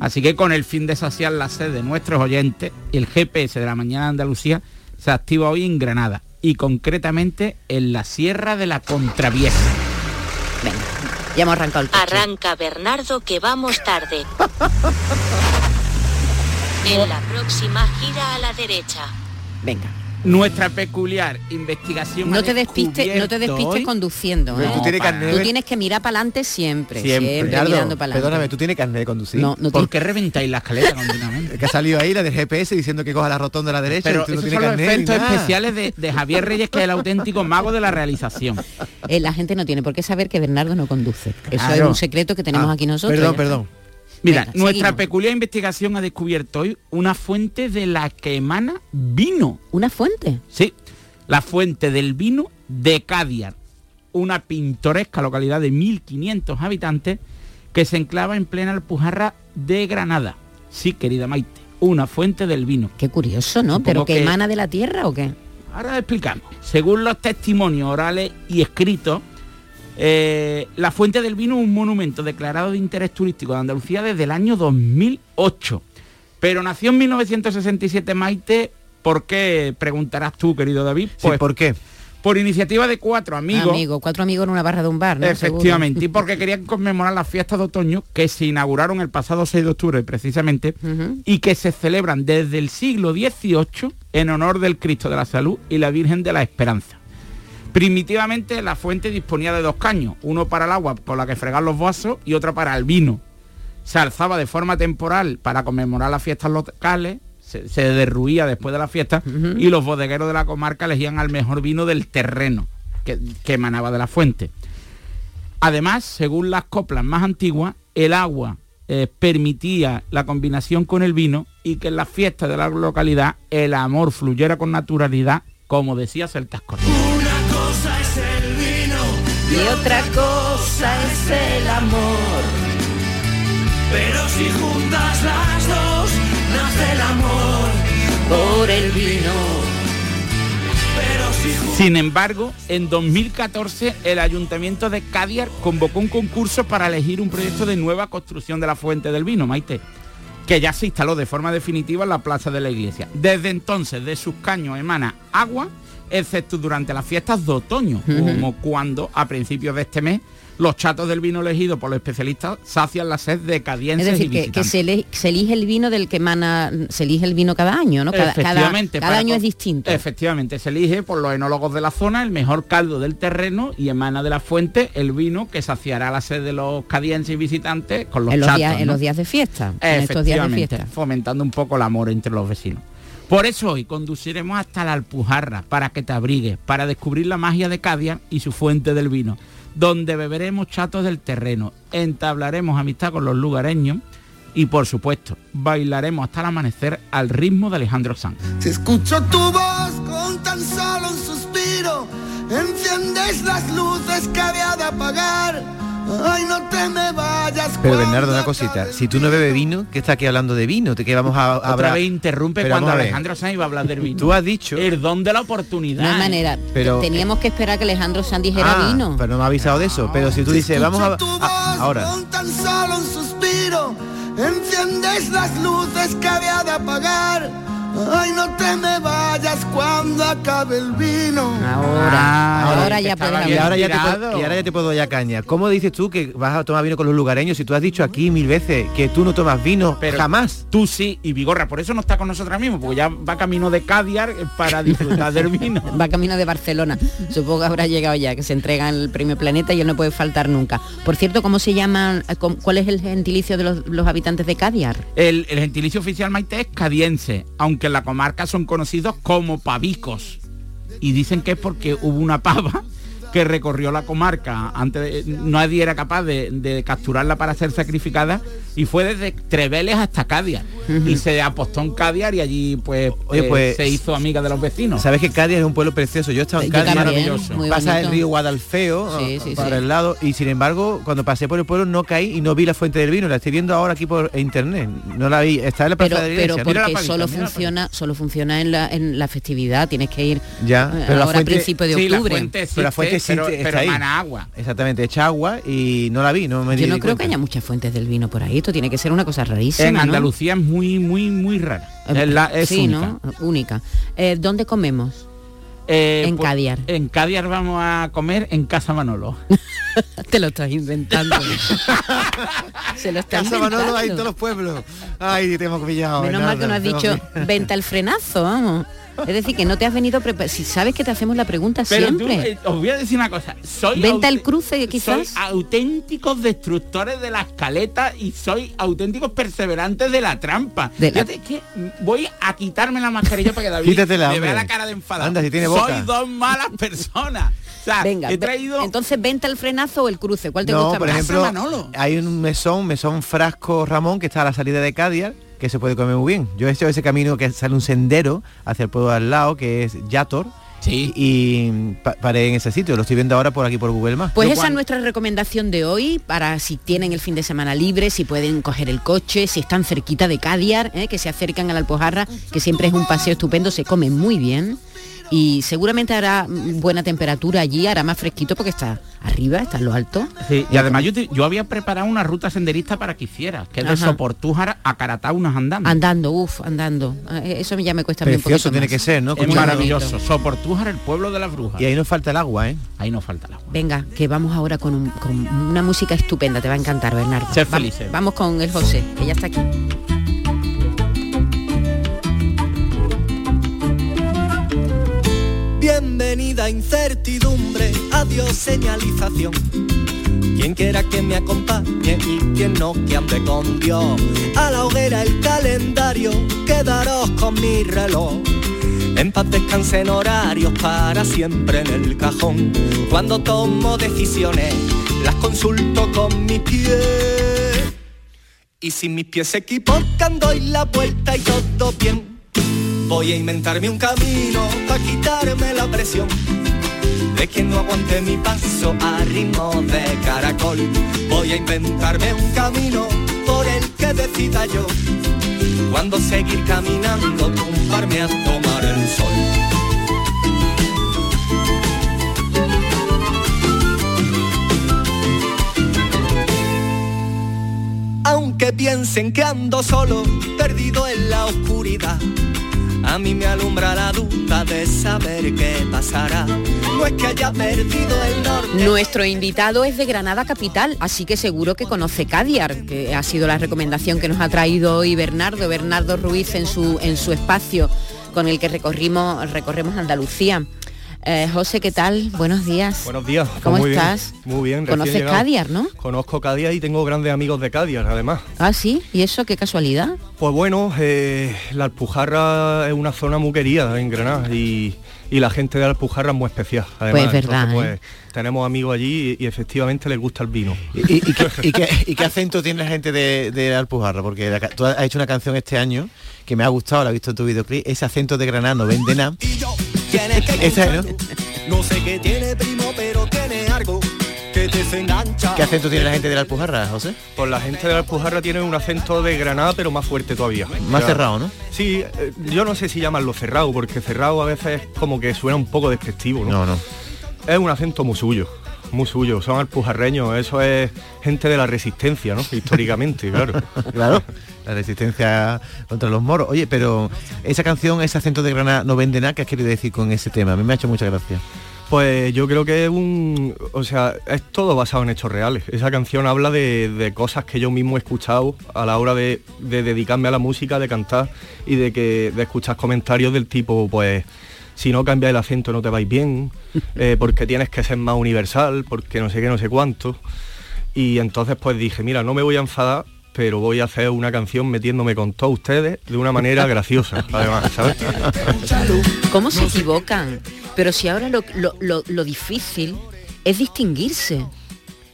Así que con el fin de saciar la sed de nuestros oyentes, el GPS de la mañana de Andalucía se activa hoy en Granada y concretamente en la Sierra de la Contravieja. Venga, ya hemos arrancado el coche. Arranca Bernardo que vamos tarde. En la próxima gira a la derecha. Venga. Nuestra peculiar investigación No te despistes, no te despistes hoy- conduciendo. ¿eh? tú tienes carnet Tú de- tienes que mirar para adelante siempre. Siempre. Siempre, mirando para adelante. perdóname, ¿tú tienes carnet de conducir? No, no ¿Por qué reventáis la escalera continuamente? que ha salido ahí la del GPS diciendo que coja la rotonda a la derecha Pero y tú esos son los efectos especiales de, de Javier Reyes, que es el auténtico mago de la realización. Eh, la gente no tiene por qué saber que Bernardo no conduce. Eso es un secreto que tenemos Ah, aquí nosotros. perdón, perdón. Mira, Venga, nuestra seguimos. peculiar investigación ha descubierto hoy una fuente de la que emana vino. ¿Una fuente? Sí, la fuente del vino de Cadiar, una pintoresca localidad de 1.500 habitantes que se enclava en plena Alpujarra de Granada. Sí, querida Maite, una fuente del vino. Qué curioso, ¿no? ¿Pero que emana de la tierra o qué? Ahora explicamos. Según los testimonios orales y escritos, eh, la Fuente del Vino es un monumento declarado de interés turístico de Andalucía desde el año 2008. Pero nació en 1967 Maite, ¿por qué? Preguntarás tú, querido David. Pues, ¿por qué? Por iniciativa de cuatro amigos. Amigo, cuatro amigos en una barra de un bar, ¿no? Efectivamente, y porque querían conmemorar las fiestas de otoño que se inauguraron el pasado 6 de octubre precisamente y que se celebran desde el siglo XVIII en honor del Cristo de la Salud y la Virgen de la Esperanza. Primitivamente la fuente disponía de dos caños, uno para el agua con la que fregar los vasos y otro para el vino. Se alzaba de forma temporal para conmemorar las fiestas locales, se, se derruía después de la fiesta y los bodegueros de la comarca elegían al mejor vino del terreno que, que emanaba de la fuente. Además, según las coplas más antiguas, el agua eh, permitía la combinación con el vino y que en las fiestas de la localidad el amor fluyera con naturalidad, como decía Celtas Cortés. Y otra cosa es el amor. Pero si juntas las dos, nace el amor por el vino. Sin embargo, en 2014 el Ayuntamiento de Cadiar convocó un concurso para elegir un proyecto de nueva construcción de la Fuente del Vino, Maite, que ya se instaló de forma definitiva en la plaza de la iglesia. Desde entonces de sus caños emana agua, excepto durante las fiestas de otoño, como cuando a principios de este mes los chatos del vino elegido por los especialistas sacian la sed de Es cadienses y decir, que, que se, elige el vino del que emana, se elige el vino cada año, ¿no? Cada, Efectivamente, cada año es distinto. Efectivamente, se elige por los enólogos de la zona el mejor caldo del terreno y emana de la fuente el vino que saciará la sed de los cadienses y visitantes con los en, los chatos. días, en los días de fiesta. En estos días de Efectivamente, fiesta. fomentando un poco el amor entre los vecinos. Por eso hoy conduciremos hasta la Alpujarra para que te abrigues, para descubrir la magia de Cádiz y su fuente del vino, donde beberemos chatos del terreno, entablaremos amistad con los lugareños y por supuesto bailaremos hasta el amanecer al ritmo de Alejandro Sanz. Si escucho tu voz con tan solo un suspiro, enciendes las luces que había de apagar. Ay, no te me vayas. Pero Bernardo, una cosita. Si tú no bebes vino, ¿qué está aquí hablando de vino? ¿De qué vamos a Otra hablar? vez interrumpe Pero cuando a. Alejandro Sanz iba a hablar del vino. Tú has dicho... El don de la oportunidad. No hay manera. Pero- Teníamos que esperar que Alejandro Sanz dijera Ah, vino. pero no me ha avisado de eso. Pero si tú dices, vamos a... a- ahora. Con tan solo un suspiro, enciendes las luces que había de apagar. Ay, no te me vayas cuando acabe el vino. Ahora, ahora ya y ahora ya, te puedo, y ahora ya te puedo ya caña. ¿Cómo dices tú que vas a tomar vino con los lugareños si tú has dicho aquí mil veces que tú no tomas vino jamás? Tú sí, y Vigorra, por eso no está con nosotros mismo, porque ya va camino de Cadiar para disfrutar del vino. Va camino de Barcelona. Supongo que habrá llegado ya, que se entrega el premio Planeta y él no puede faltar nunca. Por cierto, ¿cómo se llaman? eh, ¿Cuál es el gentilicio de los, los habitantes de Cadiar? El, el gentilicio oficial Maite es cadiense, aunque en la comarca son conocidos como pavicos. Y dicen que es porque hubo una pava que recorrió la comarca antes de- nadie era capaz de, de capturarla para ser sacrificada y fue desde Treveles hasta Cadiar y se apostó en Cadiar y allí pues, Oye, eh, pues, se hizo amiga de los vecinos Sabes que Cádiz es un pueblo precioso. Yo he estado en Yo Cádiz, maravilloso. Pasa el río Guadalfeo Sí, ah, sí, para sí. el lado y sin embargo cuando pasé por el pueblo no caí y no vi la fuente del vino. La estoy viendo ahora aquí por internet. No la vi. Está en la Pero, plaza de la pero porque solo funciona, solo funciona en la, en la festividad. Tienes que ir Ya, eh, pero la ahora fuente- a principio de la octubre. fuente Pero la fuente pero- existe, pero emana agua. Exactamente, echa agua y no la vi. No me Yo di no creo que haya muchas fuentes del vino por ahí. Esto tiene que ser una cosa rarísima. en ¿no? Andalucía es muy muy muy rara es, la- es sí, única. ¿no? Única. Eh, ¿Dónde comemos? Eh, En pues, Cadiar. En Cadiar vamos a comer en Casa Manolo. Te lo estás inventando. Se lo estás Casa Manolo hay en inventando. todos los pueblos. Ay, te hemos pillado. Menos mal que no has dicho venta el frenazo, vamos. Es decir, que no te has venido preparado. Si sabes que te hacemos la pregunta Pero tú, siempre. eh, os voy a decir una cosa. Soy Venta el cruce, quizás. Soy auténticos destructores de la escaleta y soy auténticos perseverantes de la trampa. De la- Fíjate que voy a quitarme la mascarilla para que David Quítatela, me vea la cara de enfadado. Anda, si tiene soy boca. dos malas personas. O sea, Venga, he traído... entonces venta el frenazo o el cruce. ¿Cuál te No, gusta por más? ejemplo, hay un mesón, mesón Frasco Ramón, que está a la salida de Cádiz, que se puede comer muy bien. Yo he hecho ese camino que sale un sendero hacia el pueblo al lado, que es Yator. Sí. Y pa- paré en ese sitio, lo estoy viendo ahora por aquí por Google Maps. Pues Yo esa es nuestra recomendación de hoy para si tienen el fin de semana libre, si pueden coger el coche, si están cerquita de Cadiar, ¿eh? que se acercan a la Alpujarra, que siempre es un paseo estupendo, se come muy bien y seguramente hará buena temperatura allí, hará más fresquito porque está arriba, está en lo alto. Sí, y además yo, te- yo había preparado una ruta senderista para que hicieras, que es de. Soportújar a Carataunas andando. Andando, uff, andando. Eh, Eso ya me cuesta un Precioso poquito tiene más. que ser, ¿no? Es maravilloso. Soportújar, el pueblo de las brujas. Y ahí nos falta el agua, ¿eh? Ahí nos falta el agua. Venga, que vamos ahora con, un- con una música estupenda, te va a encantar, Bernardo. Ser Va- felices. Vamos con el José, que ya está aquí. Bienvenida incertidumbre, adiós señalización. Quien quiera que me acompañe y quien no que ande con Dios. A la hoguera el calendario, quedaros con mi reloj. En paz descansen horarios para siempre en el cajón. Cuando tomo decisiones, las consulto con mis pies. Y si mis pies se equivocan, doy la vuelta y todo bien. Voy a inventarme un camino para quitarme la presión de quien no aguante mi paso a ritmo de caracol. Voy a inventarme un camino por el que decida yo cuando seguir caminando, tumbarme a tomar el sol. Aunque piensen que ando solo, perdido en la oscuridad. A mí me alumbra la duda de saber qué pasará. Que haya perdido el norte. Nuestro invitado es de Granada Capital, así que seguro que conoce Cadiar, que ha sido la recomendación que nos ha traído hoy Bernardo, Bernardo Ruiz en su, en su espacio con el que recorrimos, recorremos Andalucía. Eh, José, ¿qué tal? Buenos días. Buenos días. pues ¿Cómo muy bien, estás? muy bien. ¿Conoces llegado. Cadiar, no? Conozco Cadiar y tengo grandes amigos de Cadiar, además. Ah, sí, ¿y eso qué casualidad? Pues bueno, eh, la Alpujarra es una zona muy querida en Granada y, y la gente de la Alpujarra es muy especial. Además, Pues verdad, Entonces, pues, tenemos amigos allí y, y efectivamente les gusta el vino. ¿Y, y- y qué, y qué- y qué acento tiene la gente de, de Alpujarra? Porque la tú has hecho una canción este año que me ha gustado, la he visto en tu videoclip, ese acento de Granada no vende nada. Tienes que Esa es, ¿no? No sé qué tiene primo, pero tiene algo que desengancha. ¿Qué acento tiene la gente de la Alpujarra, José? Pues la gente de la Alpujarra tiene un acento de Granada, pero más fuerte todavía. Más cerrado, ¿no? Sí, eh, yo no sé si llamarlo cerrado, porque cerrado a veces como que suena un poco despectivo, ¿no? No, no. Es un acento muy suyo, muy suyo. Son alpujarreños, eso es gente de la resistencia, ¿no? Históricamente, claro. claro. La resistencia contra los moros. Oye, pero esa canción, ese acento de Granada no vende nada, ¿qué has querido decir con ese tema? A mí me ha hecho mucha gracia. Pues yo creo que es un... O sea, es todo basado en hechos reales. Esa canción habla de, de cosas que yo mismo he escuchado a la hora de, de dedicarme a la música, de cantar y de que de escuchar comentarios del tipo, pues, si no cambias el acento no te vais bien, eh, porque tienes que ser más universal, porque no sé qué, no sé cuánto. Y entonces pues dije, mira, no me voy a enfadar, pero voy a hacer una canción metiéndome con todos ustedes de una manera graciosa, además, ¿sabes? ¿Cómo se equivocan? Pero si ahora lo, lo- lo- lo difícil es distinguirse.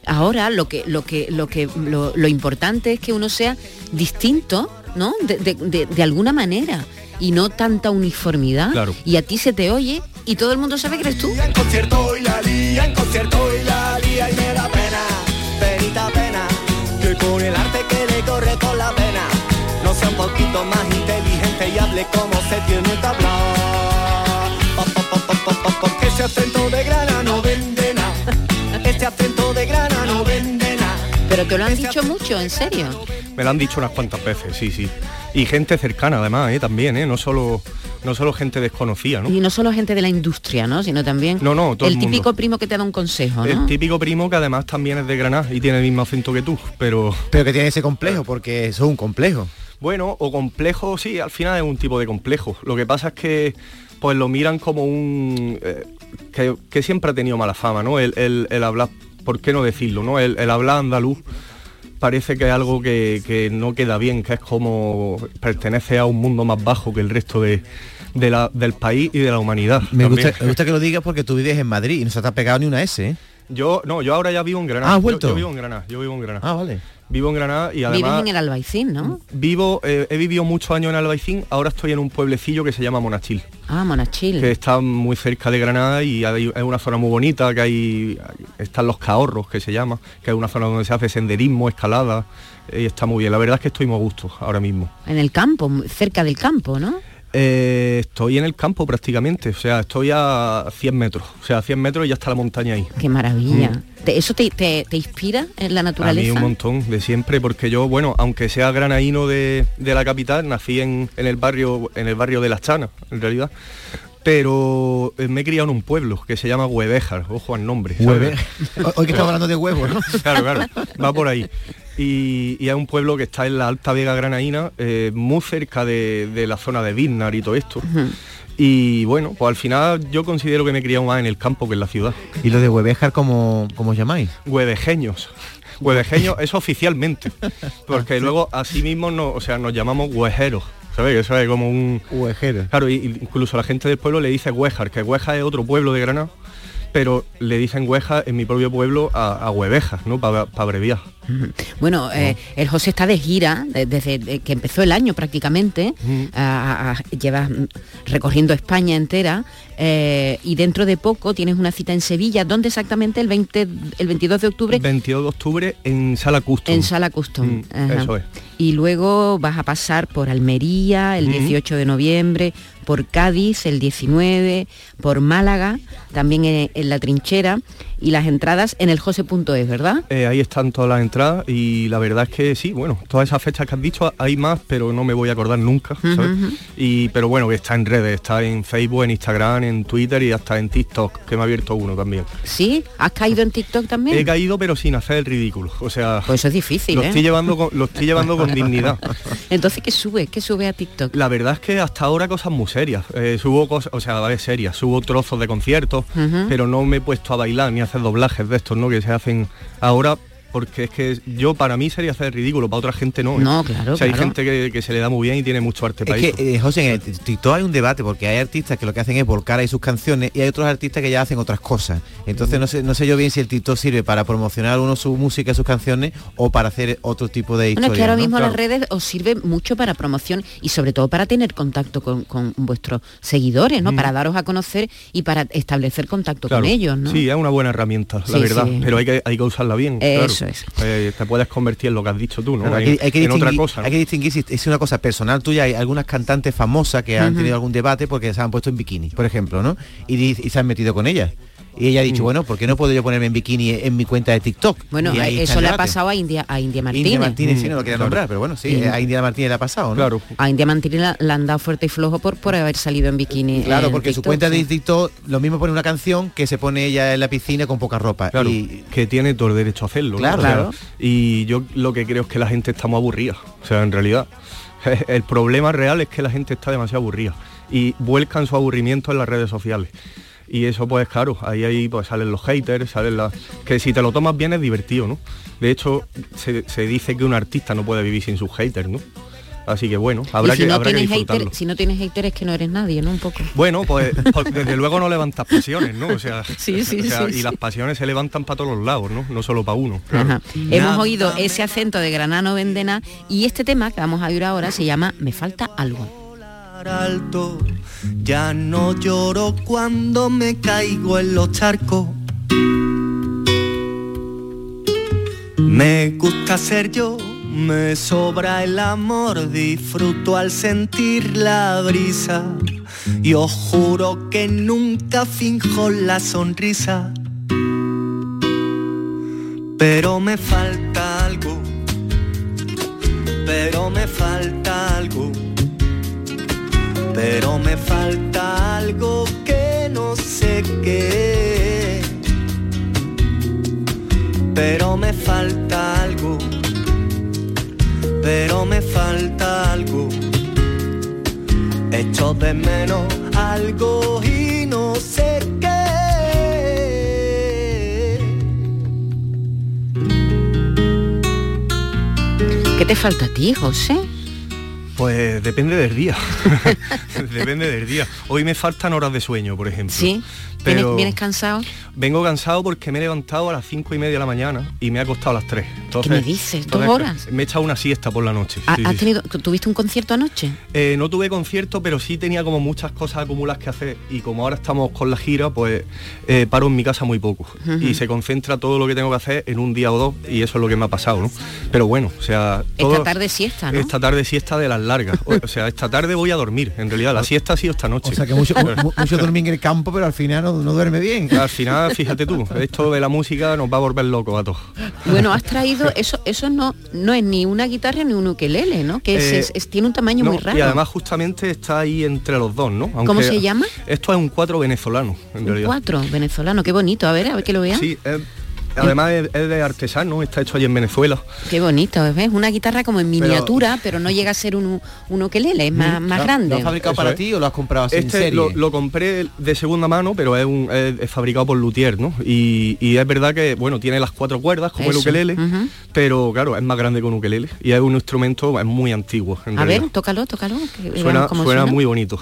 Ahora lo que lo que lo que lo, lo importante es que uno sea distinto, ¿no? De, de- de- de alguna manera y no tanta uniformidad. Claro. Y a ti se te oye y todo el mundo sabe que eres tú. En concierto y la lía, en concierto y la lía y me da pena, penita pena, que con el arte que le corre por la pena, no sea un poquito más inteligente y hable como se tiene que hablar. Pa, pa, pa, pa, pa, pa, Porque ese acento de grana Pero te lo han dicho mucho, en serio. Me lo han dicho unas cuantas veces, sí, sí. Y gente cercana además, ¿eh? también, ¿eh? No solo, no solo gente desconocida, ¿no? Y no solo gente de la industria, ¿no? Sino también No, no, todo el el mundo. típico primo que te da un consejo, ¿no? El típico primo que además también es de Granada y tiene el mismo acento que tú, pero... Pero que tiene ese complejo, porque eso es un complejo. Bueno, o complejo, sí, al final es un tipo de complejo. Lo que pasa es que pues lo miran como un... eh, que, que siempre ha tenido mala fama, ¿no? El, el- el hablar, ¿por qué no decirlo, no? El, el hablar andaluz parece que es algo que, que no queda bien, que es como pertenece a un mundo más bajo que el resto de, de la- del país y de la humanidad. Me gusta, me gusta que lo digas porque tú vives en Madrid y no se te ha pegado ni una S, ¿eh? Yo, no, yo ahora ya vivo en Granada. Ah, ¿has Yo- vuelto? Yo, vivo en Granada, yo vivo en Granada. Ah, vale. Vivo en Granada y Vives además... en el Albaicín, ¿no? Vivo, eh, he vivido muchos años en Albaicín, ahora estoy en un pueblecillo que se llama Monachil, Ah, Monachil. que está muy cerca de Granada y hay- es una zona muy bonita, que hay, están los cahorros, que se llama, que es una zona donde se hace senderismo, escalada, y está muy bien. La verdad es que estoy muy a gusto ahora mismo. En el campo, cerca del campo, ¿no? Eh, estoy en el campo prácticamente, o sea, estoy a 100 metros, o sea, a 100 metros y ya está la montaña ahí. Qué maravilla. Mm. ¿Te- ¿Eso te, te- te inspira en la A mí naturaleza? un montón, de siempre, porque yo, bueno, aunque sea granaíno de, de la capital, nací en, en el barrio, en el barrio de Las Chanas, en realidad. Pero eh, me he criado en un pueblo que se llama Huevejar, ojo al nombre. Hueve- Hoy que estamos hablando de huevos, ¿no? Claro, claro, va por ahí. Y, y es un pueblo que está en la Alta Vega Granaína, eh, muy cerca de, de la zona de Biznar y todo esto. Y bueno, pues al final yo considero que me he criado más en el campo que en la ciudad. ¿Y lo de Huevejar cómo, cómo os llamáis? Huevejeños. Huevejeños, eso oficialmente. Porque luego así mismo no, o sea, nos llamamos huejeros. ¿Sabes? Que eso es como un. Huejero. Claro, incluso la gente del pueblo le dice Huejar, que Huejar es otro pueblo de Granada, pero le dicen Huejar en mi propio pueblo a, a Huevejas, ¿no? Para abreviar. Bueno, eh, el José está de gira de- desde de que empezó el año prácticamente, a- a- a- llevas mm, recorriendo España entera eh, y dentro de poco tienes una cita en Sevilla, ¿dónde exactamente? El 20, el 22 de octubre 22 de octubre en Sala Custom. en Sala Custom. Mm, eso es. Y luego vas a pasar por Almería el Ujú. 18 de noviembre, por Cádiz el 19, por Málaga, también en, en la trinchera y las entradas en el jose.es, ¿verdad? Eh, ahí están todas las entradas y la verdad es que sí, bueno, todas esas fechas que has dicho hay más, pero no me voy a acordar nunca. Y pero bueno, está en redes, está en Facebook, en Instagram, en Twitter y hasta en TikTok, que me ha abierto uno también. ¿Sí? ¿Has caído en TikTok también? He caído pero sin hacer el ridículo, o sea, Pues eso es difícil, lo ¿eh? estoy llevando con, lo estoy llevando con dignidad. Entonces, ¿qué sube? ¿Qué sube a TikTok? La verdad es que hasta ahora cosas muy serias. Eh, subo cosas, o sea, vale, serias, subo trozos de conciertos, pero no me he puesto a bailar ni a hacer doblajes de estos, ¿no? Que se hacen ahora porque es que yo para mí sería hacer ridículo, para otra gente no. ¿eh? No, claro, O sea, hay claro. gente que, que se le da muy bien y tiene mucho arte para Es eso. que, eh, José, en el TikTok hay un debate porque hay artistas que lo que hacen es volcar ahí sus canciones y hay otros artistas que ya hacen otras cosas. Entonces no sé, no sé yo bien si el TikTok sirve para promocionar uno su música, sus canciones o para hacer otro tipo de Bueno, historias. es que ahora ¿no? mismo Claro. las redes os sirven mucho para promoción y sobre todo para tener contacto con, con vuestros seguidores, ¿no? Mm. Para daros a conocer y para establecer contacto Claro. con ellos, ¿no? Sí, es una buena herramienta, la Sí, verdad, sí. pero hay que, hay que usarla bien. claro. Eso es. Eh, te puedes convertir en lo que has dicho tú, ¿no? Claro, hay, en que, hay que en otra distinguir, cosa. ¿no? hay que distinguir si es una cosa personal tuya. Hay algunas cantantes famosas que han tenido algún debate porque se han puesto en bikini, por ejemplo, ¿no? Y se han metido con ellas. Y ella ha Mm. dicho, bueno, ¿por qué no puedo yo ponerme en bikini en mi cuenta de TikTok? Bueno, Y ahí está eso le ha pasado a India, a India Martínez. India Martínez, sí, no lo quería claro. nombrar, pero bueno, sí, a India Martínez le ha pasado, ¿no? Claro. A India Martínez la, la han dado fuerte y flojo por, por haber salido en bikini. Claro, en porque su cuenta de sí. TikTok lo mismo pone una canción que se pone ella en la piscina con poca ropa. Claro, Y que tiene todo el derecho a hacerlo. Claro. Claro. Y yo lo que creo es que la gente está muy aburrida. O sea, en realidad, el problema real es que la gente está demasiado aburrida y vuelcan su aburrimiento en las redes sociales. Y eso pues claro, ahí ahí pues salen los haters, salen las. que si te lo tomas bien es divertido, ¿no? De hecho, se, se dice que un artista no puede vivir sin sus haters, ¿no? Así que bueno, habrá si que, no habrá que tienes disfrutarlo. hater, si no tienes hater es que no eres nadie, ¿no? Un poco. Bueno, pues, pues, desde luego no levantas pasiones, ¿no? O sea, Sí, sí, o sea, sí, y las pasiones se levantan para todos los lados, ¿no? No solo para uno. Ajá. Hemos oído ese acento de Granano Vendena y este tema que vamos a oír ahora se llama Me falta algo. Alto. Ya no lloro cuando me caigo en los charcos. Me gusta ser yo, me sobra el amor, disfruto al sentir la brisa. Y os juro que nunca finjo la sonrisa. Pero me falta algo, pero me falta pero me falta algo que no sé qué. Pero me falta algo, pero me falta algo. Echo de menos algo y no sé qué. ¿Qué te falta a ti, José? Pues depende del día. depende del día. Hoy me faltan horas de sueño, por ejemplo. ¿Sí? ¿Vienes, Pero vienes cansado? vengo cansado porque me he levantado a las cinco y media de la mañana y me ha acostado a las 3. Entonces, me dices? ¿Dos horas? Me he echado una siesta por la noche. ¿Ha- sí, has tenido, ¿Tuviste un concierto anoche? Eh, no tuve concierto, pero sí tenía como muchas cosas acumuladas que hacer y como ahora estamos con la gira, pues eh, paro en mi casa muy poco y se concentra todo lo que tengo que hacer en un día o dos y eso es lo que me ha pasado, ¿no? Pero bueno, o sea, todo- Esta tarde siesta, ¿no? esta tarde siesta de las largas. O, sea, esta tarde voy a dormir. En realidad, la siesta ha sido esta noche. O sea que mucho, mu- mucho dormir en el campo, pero al final no, no duerme bien. Al final, fíjate tú, esto de la música nos va a volver locos a todos. Bueno, has traído, eso eso no no es ni una guitarra ni un ukelele, ¿no? Que es- Eh, es- es- tiene un tamaño No, muy raro. Y además justamente está ahí entre los dos, ¿no? ¿Cómo se llama? Esto es un cuatro venezolano, en un realidad. cuatro venezolano, qué bonito, a ver, a ver que lo vea. Sí, es- además es, es de artesano, está hecho allí en Venezuela. Qué bonito, ¿ves? Una guitarra como en miniatura, pero, no llega a ser un, un ukelele, es más, más grande. ¿Lo has fabricado Eso para es. ti o lo has comprado así en Este serie? lo, lo compré de segunda mano, pero es, un, es- es fabricado por Luthier, ¿no? Y, y es verdad que, bueno, tiene las cuatro cuerdas como el ukelele, pero claro, es más grande que un ukelele y es un instrumento es muy antiguo. En A realidad. ver, tócalo, tócalo. que suena, suena muy bonito.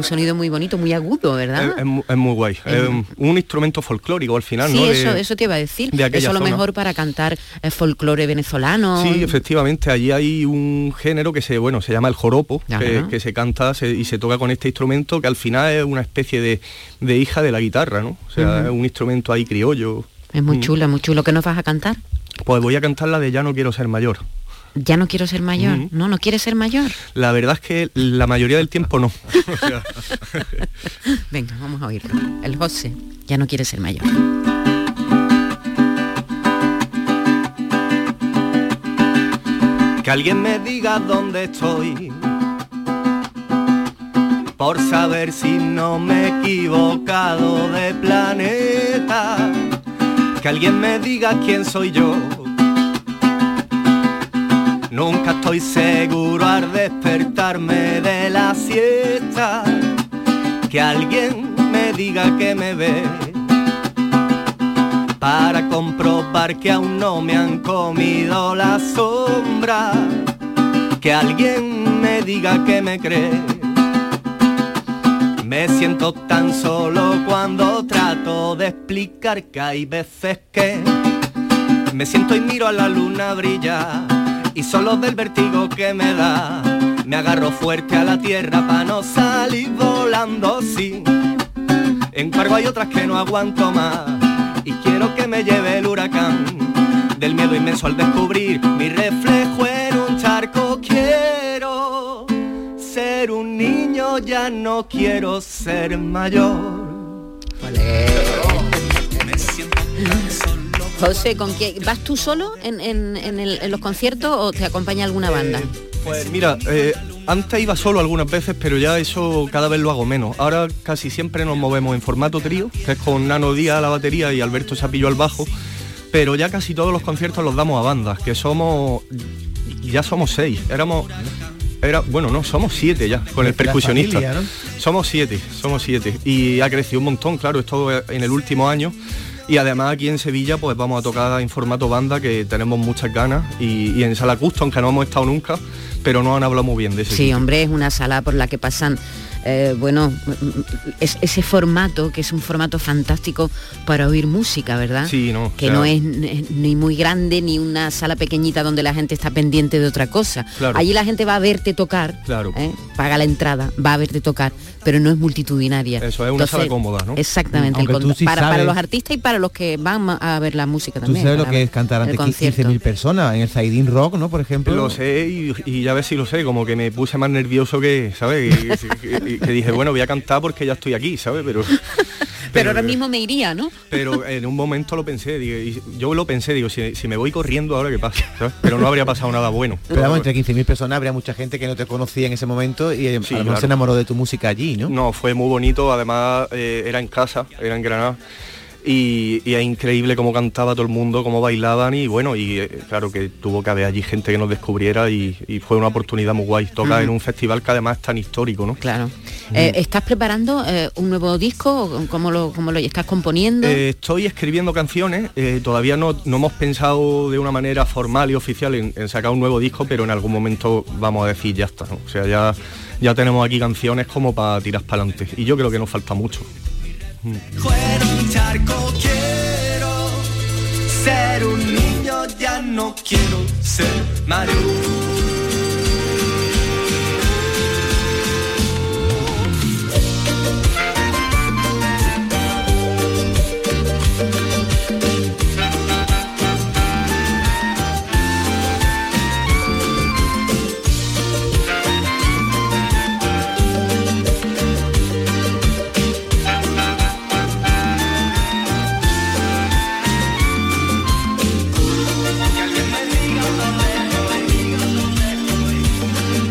Un sonido muy bonito, muy agudo, ¿verdad? Es, es mu- es muy guay. Es un, un instrumento folclórico al final, sí, ¿no? De- eso, eso te iba a decir. de Eso a lo mejor para cantar eh, folclore venezolano. Sí, efectivamente, allí hay un género que se, bueno, se llama el joropo, que, se canta se- y se toca con este instrumento que al final es una especie de, de hija de la guitarra, ¿no? O sea, es un instrumento ahí criollo. Es muy Mm. chulo, muy chulo. ¿Qué nos vas a cantar? Pues voy a cantar la de Ya no quiero ser mayor. Ya no quiero ser mayor. No, no quieres ser mayor. La verdad es que la mayoría del tiempo no. Venga, vamos a oírlo. El José ya no quiere ser mayor. Que alguien me diga dónde estoy. Por saber si no me he equivocado de planeta. Que alguien me diga quién soy yo. Nunca estoy seguro al despertarme de la siesta. Que alguien me diga que me ve. Para comprobar que aún no me han comido la sombra. Que alguien me diga que me cree. Me siento tan solo cuando trato de explicar que hay veces que me siento y miro a la luna brillar y solo del vértigo que me da me agarro fuerte a la tierra para no salir volando sí. En cargo hay otras que no aguanto más y quiero que me lleve el huracán. Del miedo inmenso al descubrir mi reflejo en un charco quiero ser un niño ya no quiero ser mayor. Me siento tan solo José, ¿con quién? ¿Vas tú solo en, en- en el- en los conciertos o te acompaña alguna banda? Pues mira, eh, antes iba solo algunas veces, pero ya eso cada vez lo hago menos. Ahora casi siempre nos movemos en formato trío, que es con Nano Díaz a la batería y Alberto Sapillo al bajo, pero ya casi todos los conciertos los damos a bandas, que somos, ya somos seis, éramos... Era, bueno, no, somos siete ya, con el percusionista. familia, ¿no? Somos siete, somos siete. Y ha crecido un montón, claro, esto en el último año. Y además aquí en Sevilla pues vamos a tocar en formato banda que tenemos muchas ganas y, y en Sala Custom que no hemos estado nunca, pero nos han hablado muy bien de ese Sí, sitio. hombre, es una sala por la que pasan, eh, bueno, es, ese formato, que es un formato fantástico para oír música, ¿verdad? Sí, no, Que no es ni muy grande ni una sala pequeñita donde la gente está pendiente de otra cosa. Claro. Allí la gente va a verte tocar, Claro. ¿eh? paga la entrada, va a verte tocar, pero no es multitudinaria. Eso es una sala cómoda, ¿no? Exactamente, el tú sí para, los artistas y para los que van a ver la música Tú también. sabes lo que es cantar ante concierto. 15.000 personas en el Zaidín Rock, ¿no? Por ejemplo. Lo sé y, y ya ves si lo sé, como que me puse más nervioso que, ¿sabes? Y- y- y- que dije, bueno, voy a cantar porque ya estoy aquí, ¿sabes? Pero, Pero ahora mismo me iría, ¿no? pero en un momento lo pensé, digo, y yo lo pensé, digo, si, si me voy corriendo ahora qué pasa, ¿sabes? Pero no habría pasado nada bueno. Pero vamos, entre 15.000 personas habría mucha gente que no te conocía en ese momento y eh, Sí, a lo mejor claro. se enamoró de tu música allí, ¿no? No, fue muy bonito, además eh, era en casa, era en Granada. Y, y es increíble cómo cantaba todo el mundo, cómo bailaban y bueno, y eh, claro que tuvo que haber allí gente que nos descubriera y, y fue una oportunidad muy guay. Toca en un festival que además es tan histórico, ¿no? Claro. Eh, ¿Estás preparando eh, un nuevo disco? ¿Cómo lo, cómo lo estás componiendo? Eh, estoy escribiendo canciones, todavía no, no hemos pensado de una manera formal y oficial en, en sacar un nuevo disco, pero en algún momento vamos a decir ya está, ¿no? O sea, ya, ya tenemos aquí canciones como para tirar para adelante y yo creo que nos falta mucho. Fuera un charco quiero ser un niño, ya no quiero ser mayor.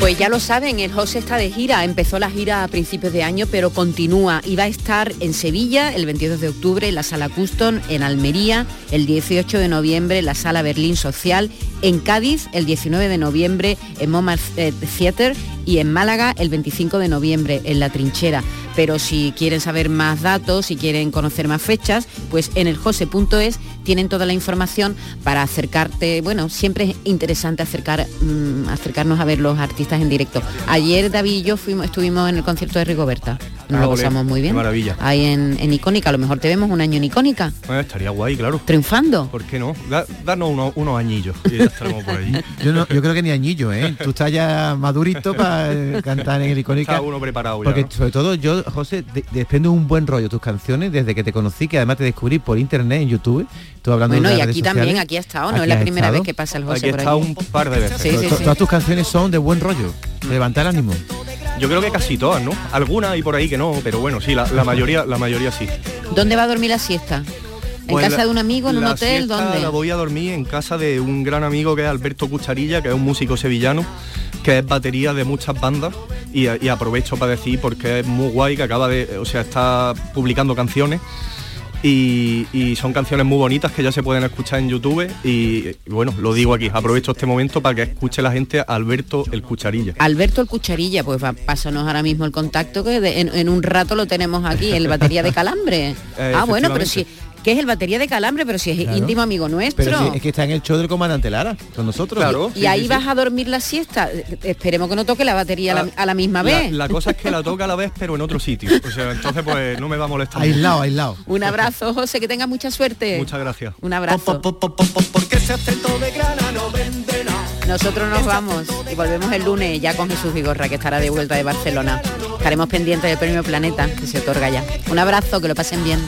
Pues ya lo saben, el José está de gira, empezó la gira a principios de año, pero continúa y va a estar en Sevilla el 22 de octubre en la Sala Custom, en Almería el 18 de noviembre en la Sala Berlín Social, en Cádiz el 19 de noviembre en Montmartre eh, Theater y en Málaga el 25 de noviembre en La Trinchera. Pero si quieren saber más datos, si quieren conocer más fechas, pues en el jose.es tienen toda la información para acercarte. Bueno, siempre es interesante acercar, mm, acercarnos a ver los artistas en directo. Ayer David y yo estuvimos en el concierto de Rigoberta. Nos Ah, lo pasamos muy qué bien. maravilla. Ahí en, en Icónica, a lo mejor te vemos un año en Icónica, Bueno, estaría guay, claro. triunfando. ¿Por qué no? Da- danos unos, unos añillos y ya estaremos por allí. Yo, no- yo creo que ni añillo, ¿eh? Tú estás ya madurito para eh, cantar en el icónica. Está uno preparado ya, Porque ¿no? sobre todo yo, José, de- desprendo un buen rollo tus canciones desde que te conocí, que además te descubrí por internet, en YouTube. Tú hablando Bueno, de y aquí también, sociales. aquí ha estado, no es la primera estado. vez que pasa el José Aquí por estado aquí. un par de veces. Sí, sí, To- sí. Todas tus canciones son de buen rollo, de levantar ánimo. Yo creo que casi todas, ¿no? Algunas y por ahí que no, pero bueno, sí, la, la mayoría, la mayoría sí. ¿Dónde va a dormir la siesta? ¿En Pues casa la- de un amigo, en un hotel? ¿Dónde? La voy a dormir en casa de un gran amigo que es Alberto Cucharilla, que es un músico sevillano, que es batería de muchas bandas y, y aprovecho para decir porque es muy guay que acaba de, o sea, está publicando canciones y, y son canciones muy bonitas que ya se pueden escuchar en YouTube y, y bueno, lo digo aquí, aprovecho este momento para que escuche la gente a Alberto el Cucharilla. Alberto el Cucharilla, pues va, pásanos ahora mismo el contacto que de- en, en un rato lo tenemos aquí, el batería de calambre. Eh, ah, bueno, pero si. Que es el batería de calambre, pero si es Claro. íntimo amigo nuestro. Pero es que está en el show del comandante Lara, con nosotros. y ahí vas a dormir la siesta. Esperemos que no toque la batería a la, a la misma vez. la cosa es que la toca a la vez, pero en otro sitio. O sea, entonces pues no me va a molestar. Aislado, aislado. Un abrazo, José, que tenga mucha suerte. Muchas gracias. Un abrazo. Porque ese acento de grana. Nosotros nos vamos y volvemos el lunes ya con Jesús Vigorra, que estará de vuelta de Barcelona. Estaremos pendientes del premio Planeta, que se otorga ya. Un abrazo, que lo pasen bien.